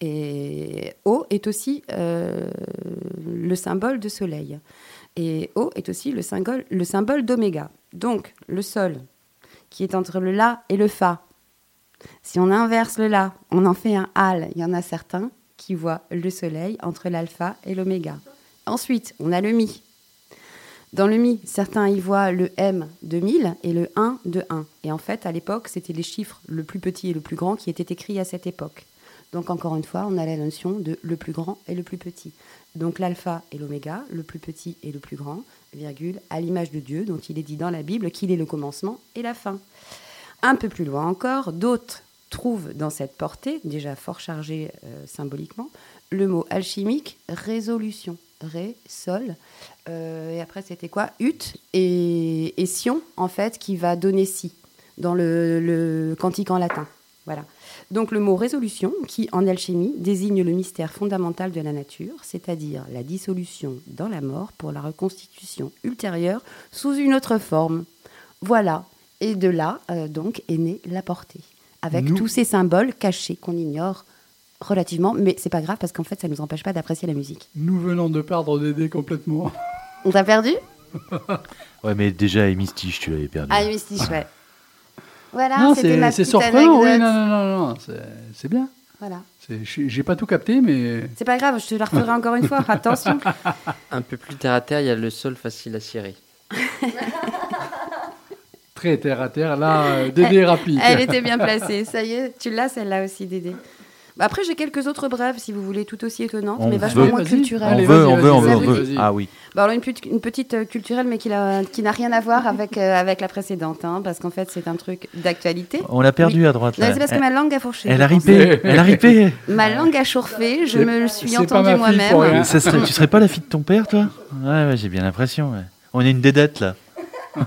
S3: Et O est aussi euh, le symbole de soleil. Et O est aussi le symbole, le symbole d'oméga. Donc, le sol, qui est entre le La et le Fa. Si on inverse le La, on en fait un Al. Il y en a certains qui voient le soleil entre l'alpha et l'oméga. Ensuite, on a le Mi. Dans le Mi, certains y voient le M de 1000 et le 1 de 1. Et en fait, à l'époque, c'était les chiffres le plus petit et le plus grand qui étaient écrits à cette époque. Donc encore une fois, on a la notion de le plus grand et le plus petit. Donc l'alpha et l'oméga, le plus petit et le plus grand, virgule, à l'image de Dieu, dont il est dit dans la Bible qu'il est le commencement et la fin. Un peu plus loin encore, d'autres trouvent dans cette portée, déjà fort chargée euh, symboliquement, le mot alchimique résolution. Ré, sol. Euh, et après, c'était quoi? Ut et, et sion, en fait, qui va donner si dans le, le cantique en latin. Voilà. Donc le mot résolution, qui en alchimie désigne le mystère fondamental de la nature, c'est-à-dire la dissolution dans la mort pour la reconstitution ultérieure sous une autre forme. Voilà. Et de là, euh, donc, est née la portée, avec
S1: Nous-
S3: tous ces symboles cachés qu'on ignore relativement, mais c'est pas grave parce qu'en fait, ça ne nous empêche pas d'apprécier la musique.
S1: Nous venons de perdre Dédé complètement.
S3: On t'a perdu?
S2: Ouais, mais déjà, Hémistiche, tu l'avais perdu.
S3: Ah, Mystiche, ouais. Voilà,
S1: non, c'est surprenant. Oui, non, non, non, non, c'est- c'est bien.
S3: Voilà.
S1: J'ai pas tout capté, mais
S3: C'est pas grave, je te la referai encore une fois. Attention.
S16: Un peu plus terre à terre, il y a le sol facile à cirer.
S1: très terre à terre. Là, euh, Dédé est rapide.
S3: Elle était bien placée. Ça y est, tu l'as celle-là aussi, Dédé. Bah, après, j'ai quelques autres brèves, si vous voulez, tout aussi étonnantes,
S2: On
S3: mais vachement moins culturelles.
S2: On veut, on veut, on veut, on veut. Ah oui.
S3: Bah, alors une, petite- une petite euh, culturelle, mais qui n'a qui n'a rien à voir avec, euh, avec la précédente, hein, parce qu'en fait, c'est un truc d'actualité.
S2: On l'a perdu
S3: Oui.
S2: à droite.
S3: Non,
S2: là.
S3: c'est parce que
S2: Elle-
S3: ma langue a fourché.
S2: Elle a ripé, elle a ripé.
S3: Ma langue a chauffé, je me le suis entendue moi-même.
S2: serait- tu serais pas la fille de ton père, toi? Ouais, ouais, j'ai bien l'impression. ouais. On est une dédette là.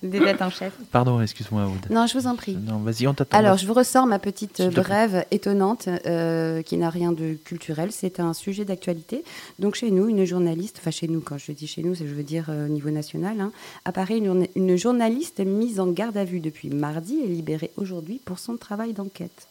S3: Des dettes en chef.
S2: Pardon, excuse-moi, Aude.
S3: Non, je vous en prie.
S2: Non, vas-y, on t'attend.
S3: Alors, je vous ressors ma petite
S2: plaît.
S3: brève étonnante euh, qui n'a rien de culturel. C'est un sujet d'actualité. Donc, chez nous, une journaliste, enfin chez nous, quand je dis chez nous, c'est- je veux dire euh, au niveau national, hein, apparaît une, une journaliste mise en garde à vue depuis mardi et libérée aujourd'hui pour son travail d'enquête.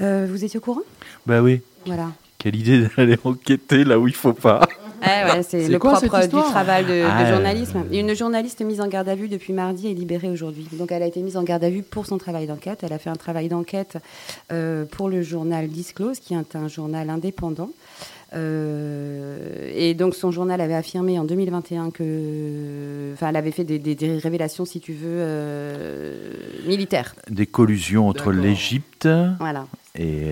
S3: Euh, vous étiez au courant?
S2: Bah oui.
S3: Voilà.
S2: Quelle idée d'aller enquêter là où il faut pas.
S3: Eh ouais, c'est le
S1: quoi,
S3: propre du travail de, de
S2: Ah,
S3: journalisme. Une journaliste mise en garde à vue depuis mardi est libérée aujourd'hui. Donc elle a été mise en garde à vue pour son travail d'enquête. Elle a fait un travail d'enquête euh, pour le journal Disclose, qui est un journal indépendant. Euh, et donc son journal avait affirmé en 2021 que, enfin, elle avait fait des, des- des révélations, si tu veux, euh, militaires.
S2: Des collusions entre l'Égypte
S3: Voilà,
S2: et,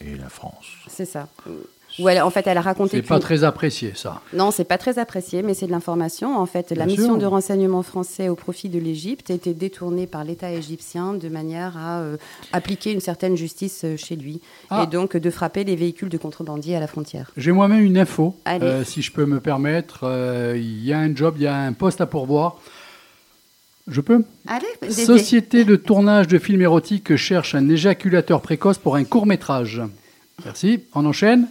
S2: et la France.
S3: c'est ça. Où elle, en fait, elle a raconté.
S1: C'est pas très apprécié, ça.
S3: Non, c'est pas très apprécié, mais c'est de l'information. En fait, la
S1: Bien
S3: mission
S1: sûr.
S3: de renseignement français au profit de l'Égypte a été détournée par l'État égyptien de manière à euh, appliquer une certaine justice euh, chez lui
S1: Ah.
S3: et donc de frapper les véhicules de contrebandiers à la frontière.
S1: J'ai moi-même une info, euh, si je peux me permettre. Il y a un job, il y a un poste à pourvoir. Je peux
S3: Allez.
S1: Société de tournage de films érotiques cherche un éjaculateur précoce pour un court métrage. Merci. On enchaîne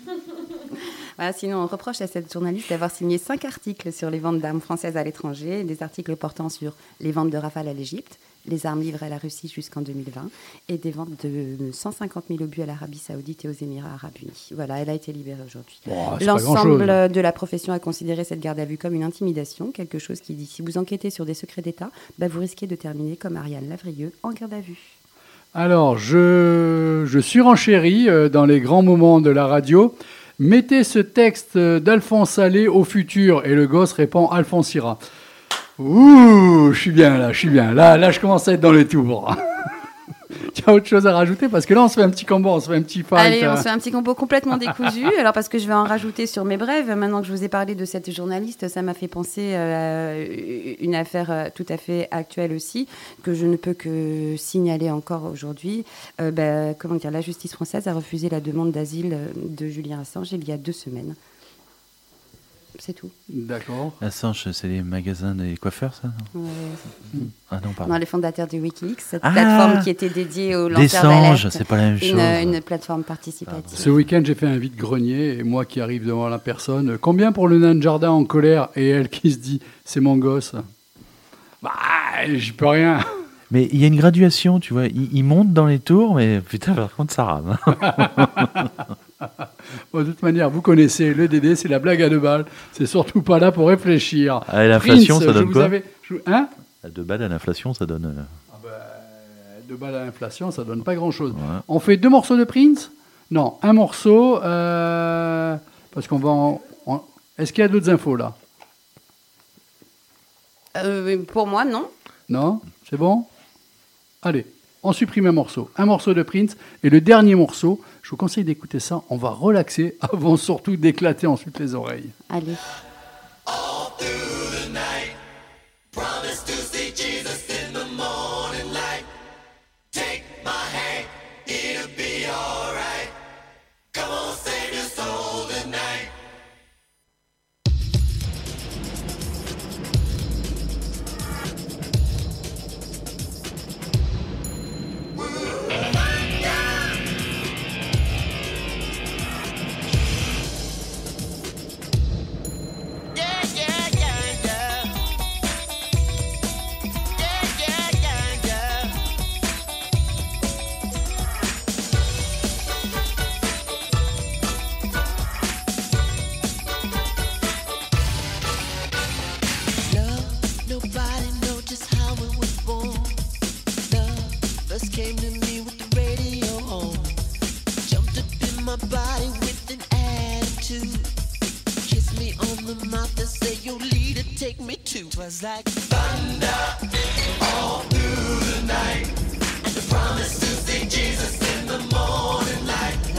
S3: Voilà, sinon, on reproche à cette journaliste d'avoir signé cinq articles sur les ventes d'armes françaises à l'étranger, des articles portant sur les ventes de rafales à l'Égypte, les armes livrées à la Russie jusqu'en 2020 et des ventes de 150 000 obus à l'Arabie Saoudite et aux Émirats Arabes Unis. Voilà, elle a été libérée aujourd'hui. L'ensemble de la profession a considéré cette garde à vue comme une intimidation, quelque chose qui dit si vous enquêtez sur des secrets d'État, bah, vous risquez de terminer comme Ariane Lavrieux en garde à vue.
S1: Alors, je, je surenchéris euh, dans les grands moments de la radio. Mettez ce texte d'Alphonse Allais au futur. Et le gosse répond Alphonse ira. Ouh, je suis bien là, je suis bien. Là, là, je commence à être dans les tours. tu as autre chose à rajouter Parce que là, on se fait un petit combo, on se fait un petit fight.
S3: Allez, on
S1: euh.
S3: se fait un petit combo complètement décousu. Alors, parce que je vais en rajouter sur mes brèves, maintenant que je vous ai parlé de cette journaliste, ça m'a fait penser euh, à une affaire euh, tout à fait actuelle aussi, que je ne peux que signaler encore aujourd'hui. Euh, bah, comment dire, la justice française a refusé la demande d'asile euh, de Julien Assange il y a deux semaines. C'est tout.
S1: D'accord.
S2: Assange, c'est les magasins des coiffeurs, ça non
S3: Ouais.
S2: Ah non, pardon.
S3: Non, les fondateurs du Wikileaks, cette
S2: Ah
S3: plateforme qui était dédiée aux
S2: Des
S3: lanceurs
S2: singes,
S3: d'alerte.
S2: c'est pas la même chose.
S3: Une, plateforme participative.
S1: Ce week-end, j'ai fait un vide-grenier et moi qui arrive devant la personne, combien pour le nain de jardin en colère? Et elle qui se dit, c'est mon gosse. Bah, j'y peux rien.
S2: Mais il y a une graduation, tu vois. Il, il monte dans les tours, mais putain, par contre, ça rame.
S1: Bon, de toute manière, vous connaissez le DD, c'est la blague à deux balles. C'est surtout pas là pour réfléchir.
S2: Ah, et l'inflation, ça donne quoi
S1: avais- je- Hein
S2: À deux balles à l'inflation, ça donne. euh,
S1: Deux balles à l'inflation, ça donne pas grand-chose.
S2: Ouais.
S1: On fait deux morceaux de Prince? Non, un morceau, euh, parce qu'on va en... en- Est-ce qu'il y a d'autres infos là?
S3: Euh, pour moi, non.
S1: Non? C'est bon? Allez, on supprime un morceau. Un morceau de Prince. Et le dernier morceau, je vous conseille d'écouter ça. On va relaxer avant surtout d'éclater ensuite les oreilles.
S3: Allez.
S17: Attitude. Kiss me on the mouth and say your leader take me to. Twas like thunder all through the night. And the promise to see Jesus in the morning light.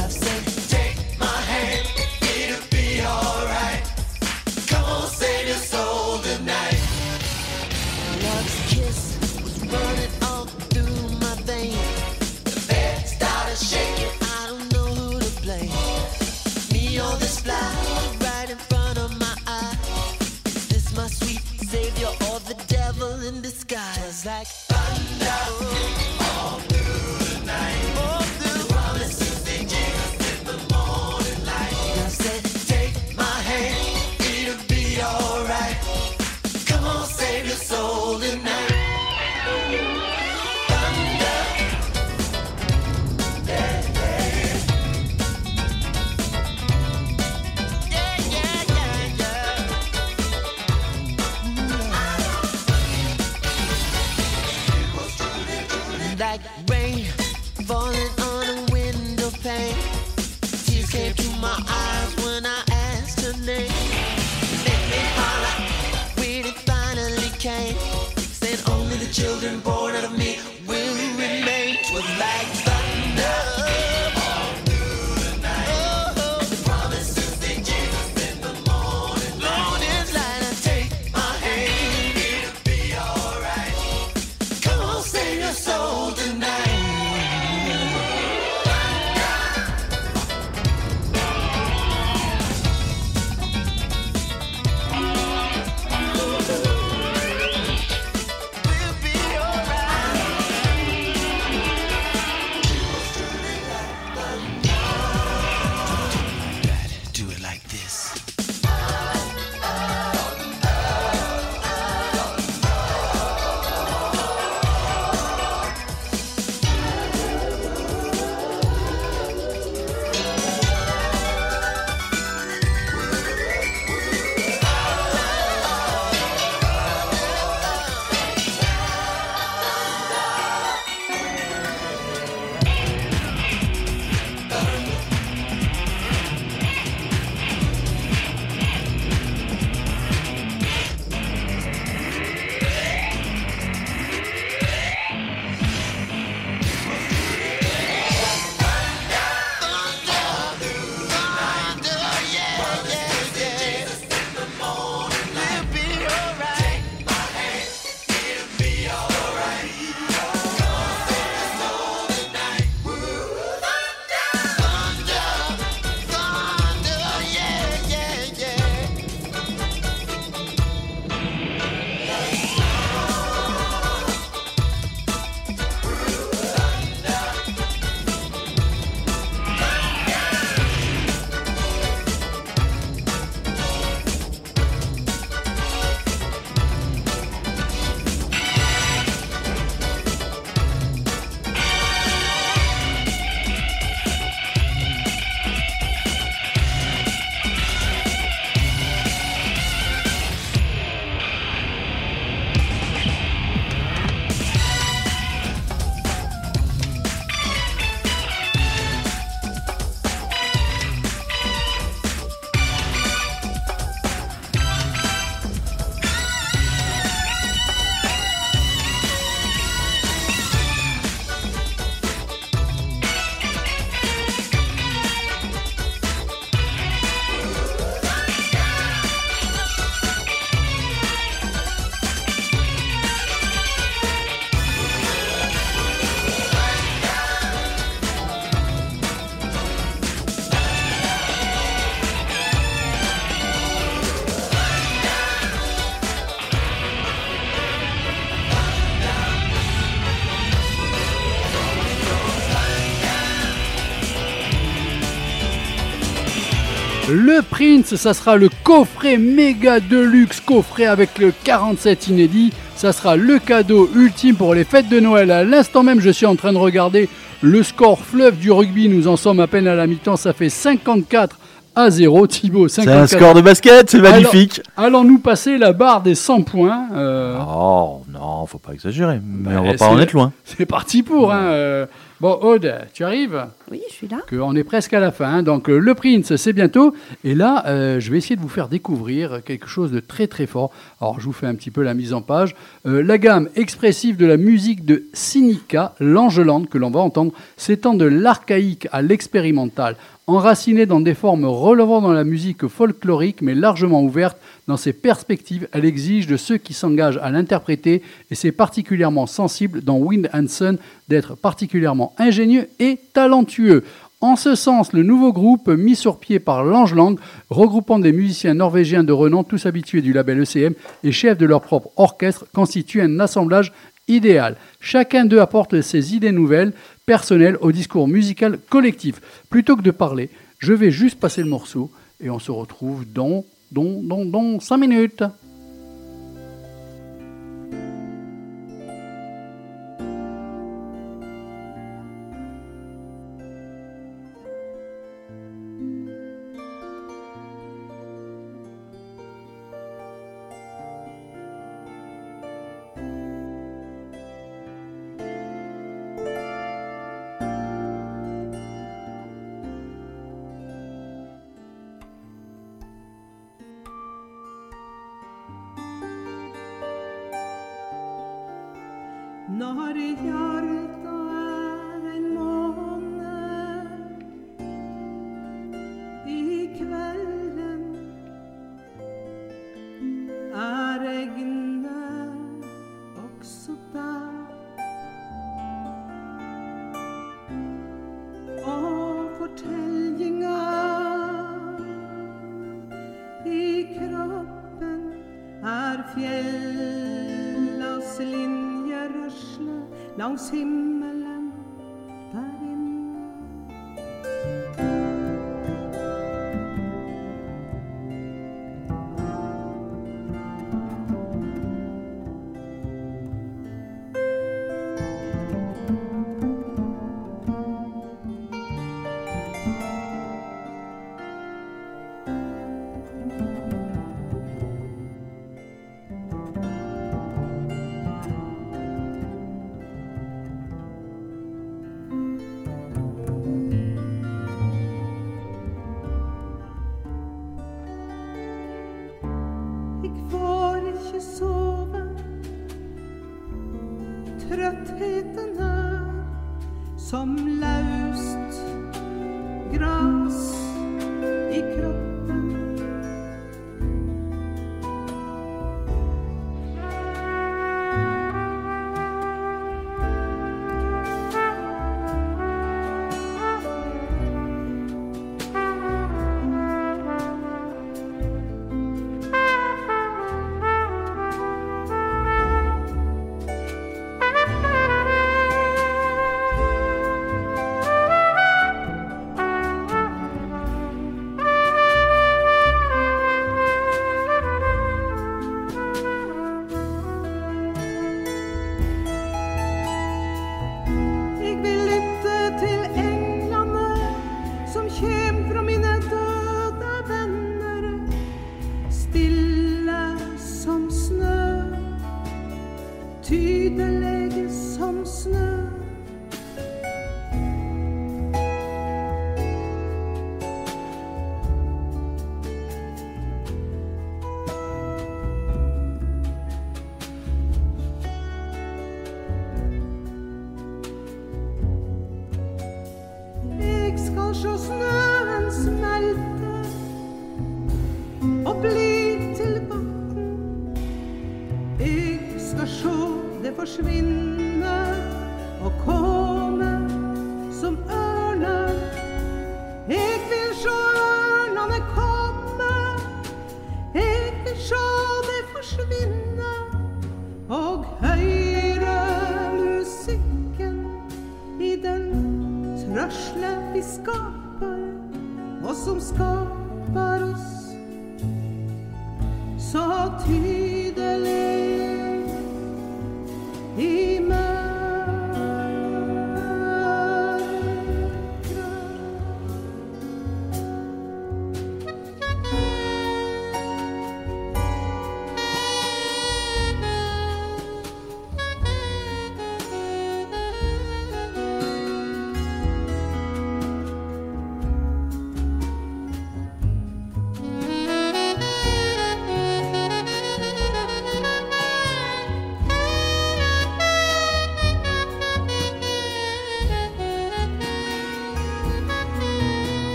S1: Le Prince, ça sera le coffret méga deluxe, coffret avec le 47 inédit. Ça sera le cadeau ultime pour les fêtes de Noël. À l'instant même, je suis en train de regarder le score fleuve du rugby. Nous en sommes à peine à la mi-temps. Ça fait 54 à 0. Thibaut,
S2: C'est
S1: 54.
S2: un score de basket, c'est magnifique.
S1: Allons-nous passer la barre des 100 points euh,
S2: Oh non, faut pas exagérer, mais on va
S1: Eh,
S2: pas en
S1: c'est-
S2: être loin.
S1: C'est parti pour. Hein, euh. Bon, Aude, tu arrives?
S3: Oui, je suis là.
S1: que on est presque à la fin. hein. Donc euh, le Prince, c'est bientôt. Et là, euh, je vais essayer de vous faire découvrir quelque chose de très très fort. Alors je vous fais un petit peu la mise en page. Euh, la gamme expressive de la musique de Sinica, l'Angelande, que l'on va entendre, s'étend de l'archaïque à l'expérimental. Enracinée dans des formes relevant dans la musique folklorique, mais largement ouverte dans ses perspectives, elle exige de ceux qui s'engagent à l'interpréter, et c'est particulièrement sensible dans Wind and Sun d'être particulièrement ingénieux et talentueux. En ce sens, le nouveau groupe mis sur pied par Langelang, regroupant des musiciens norvégiens de renom, tous habitués du label ECM et chefs de leur propre orchestre, constitue un assemblage idéal. Chacun d'eux apporte ses idées nouvelles, personnelles, au discours musical collectif. Plutôt que de parler, je vais juste passer le morceau et on se retrouve dans, dans, dans, dans 5 minutes.
S6: langs
S1: him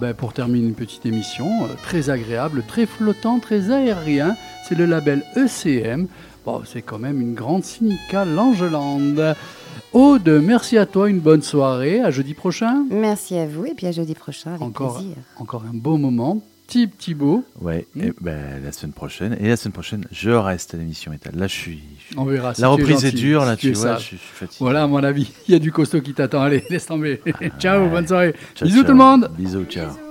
S1: ben pour terminer une petite émission, euh, très agréable, très flottant, très aérien, c'est le label ECM. Bon, c'est quand même une grande syndicale Langeland. Aude, merci à toi, une bonne soirée, à jeudi prochain.
S3: Merci à vous et puis à jeudi prochain avec
S1: Encore,
S3: plaisir.
S1: encore un beau moment. Tip Thibaut.
S2: Ouais,
S1: Hmm.
S2: et ben, la semaine prochaine. Et la semaine prochaine, je reste à l'émission Étal. Là, je suis. je
S1: On verra si
S2: La reprise est dure,
S1: si
S2: là,
S1: tu
S2: vois. Je suis je suis fatigué.
S1: Voilà, à mon avis, il y a du costaud qui t'attend. Allez, laisse tomber. ciao, bonne soirée.
S2: Ciao,
S1: Bisous
S2: ciao.
S1: tout le monde.
S2: Bisous, ciao.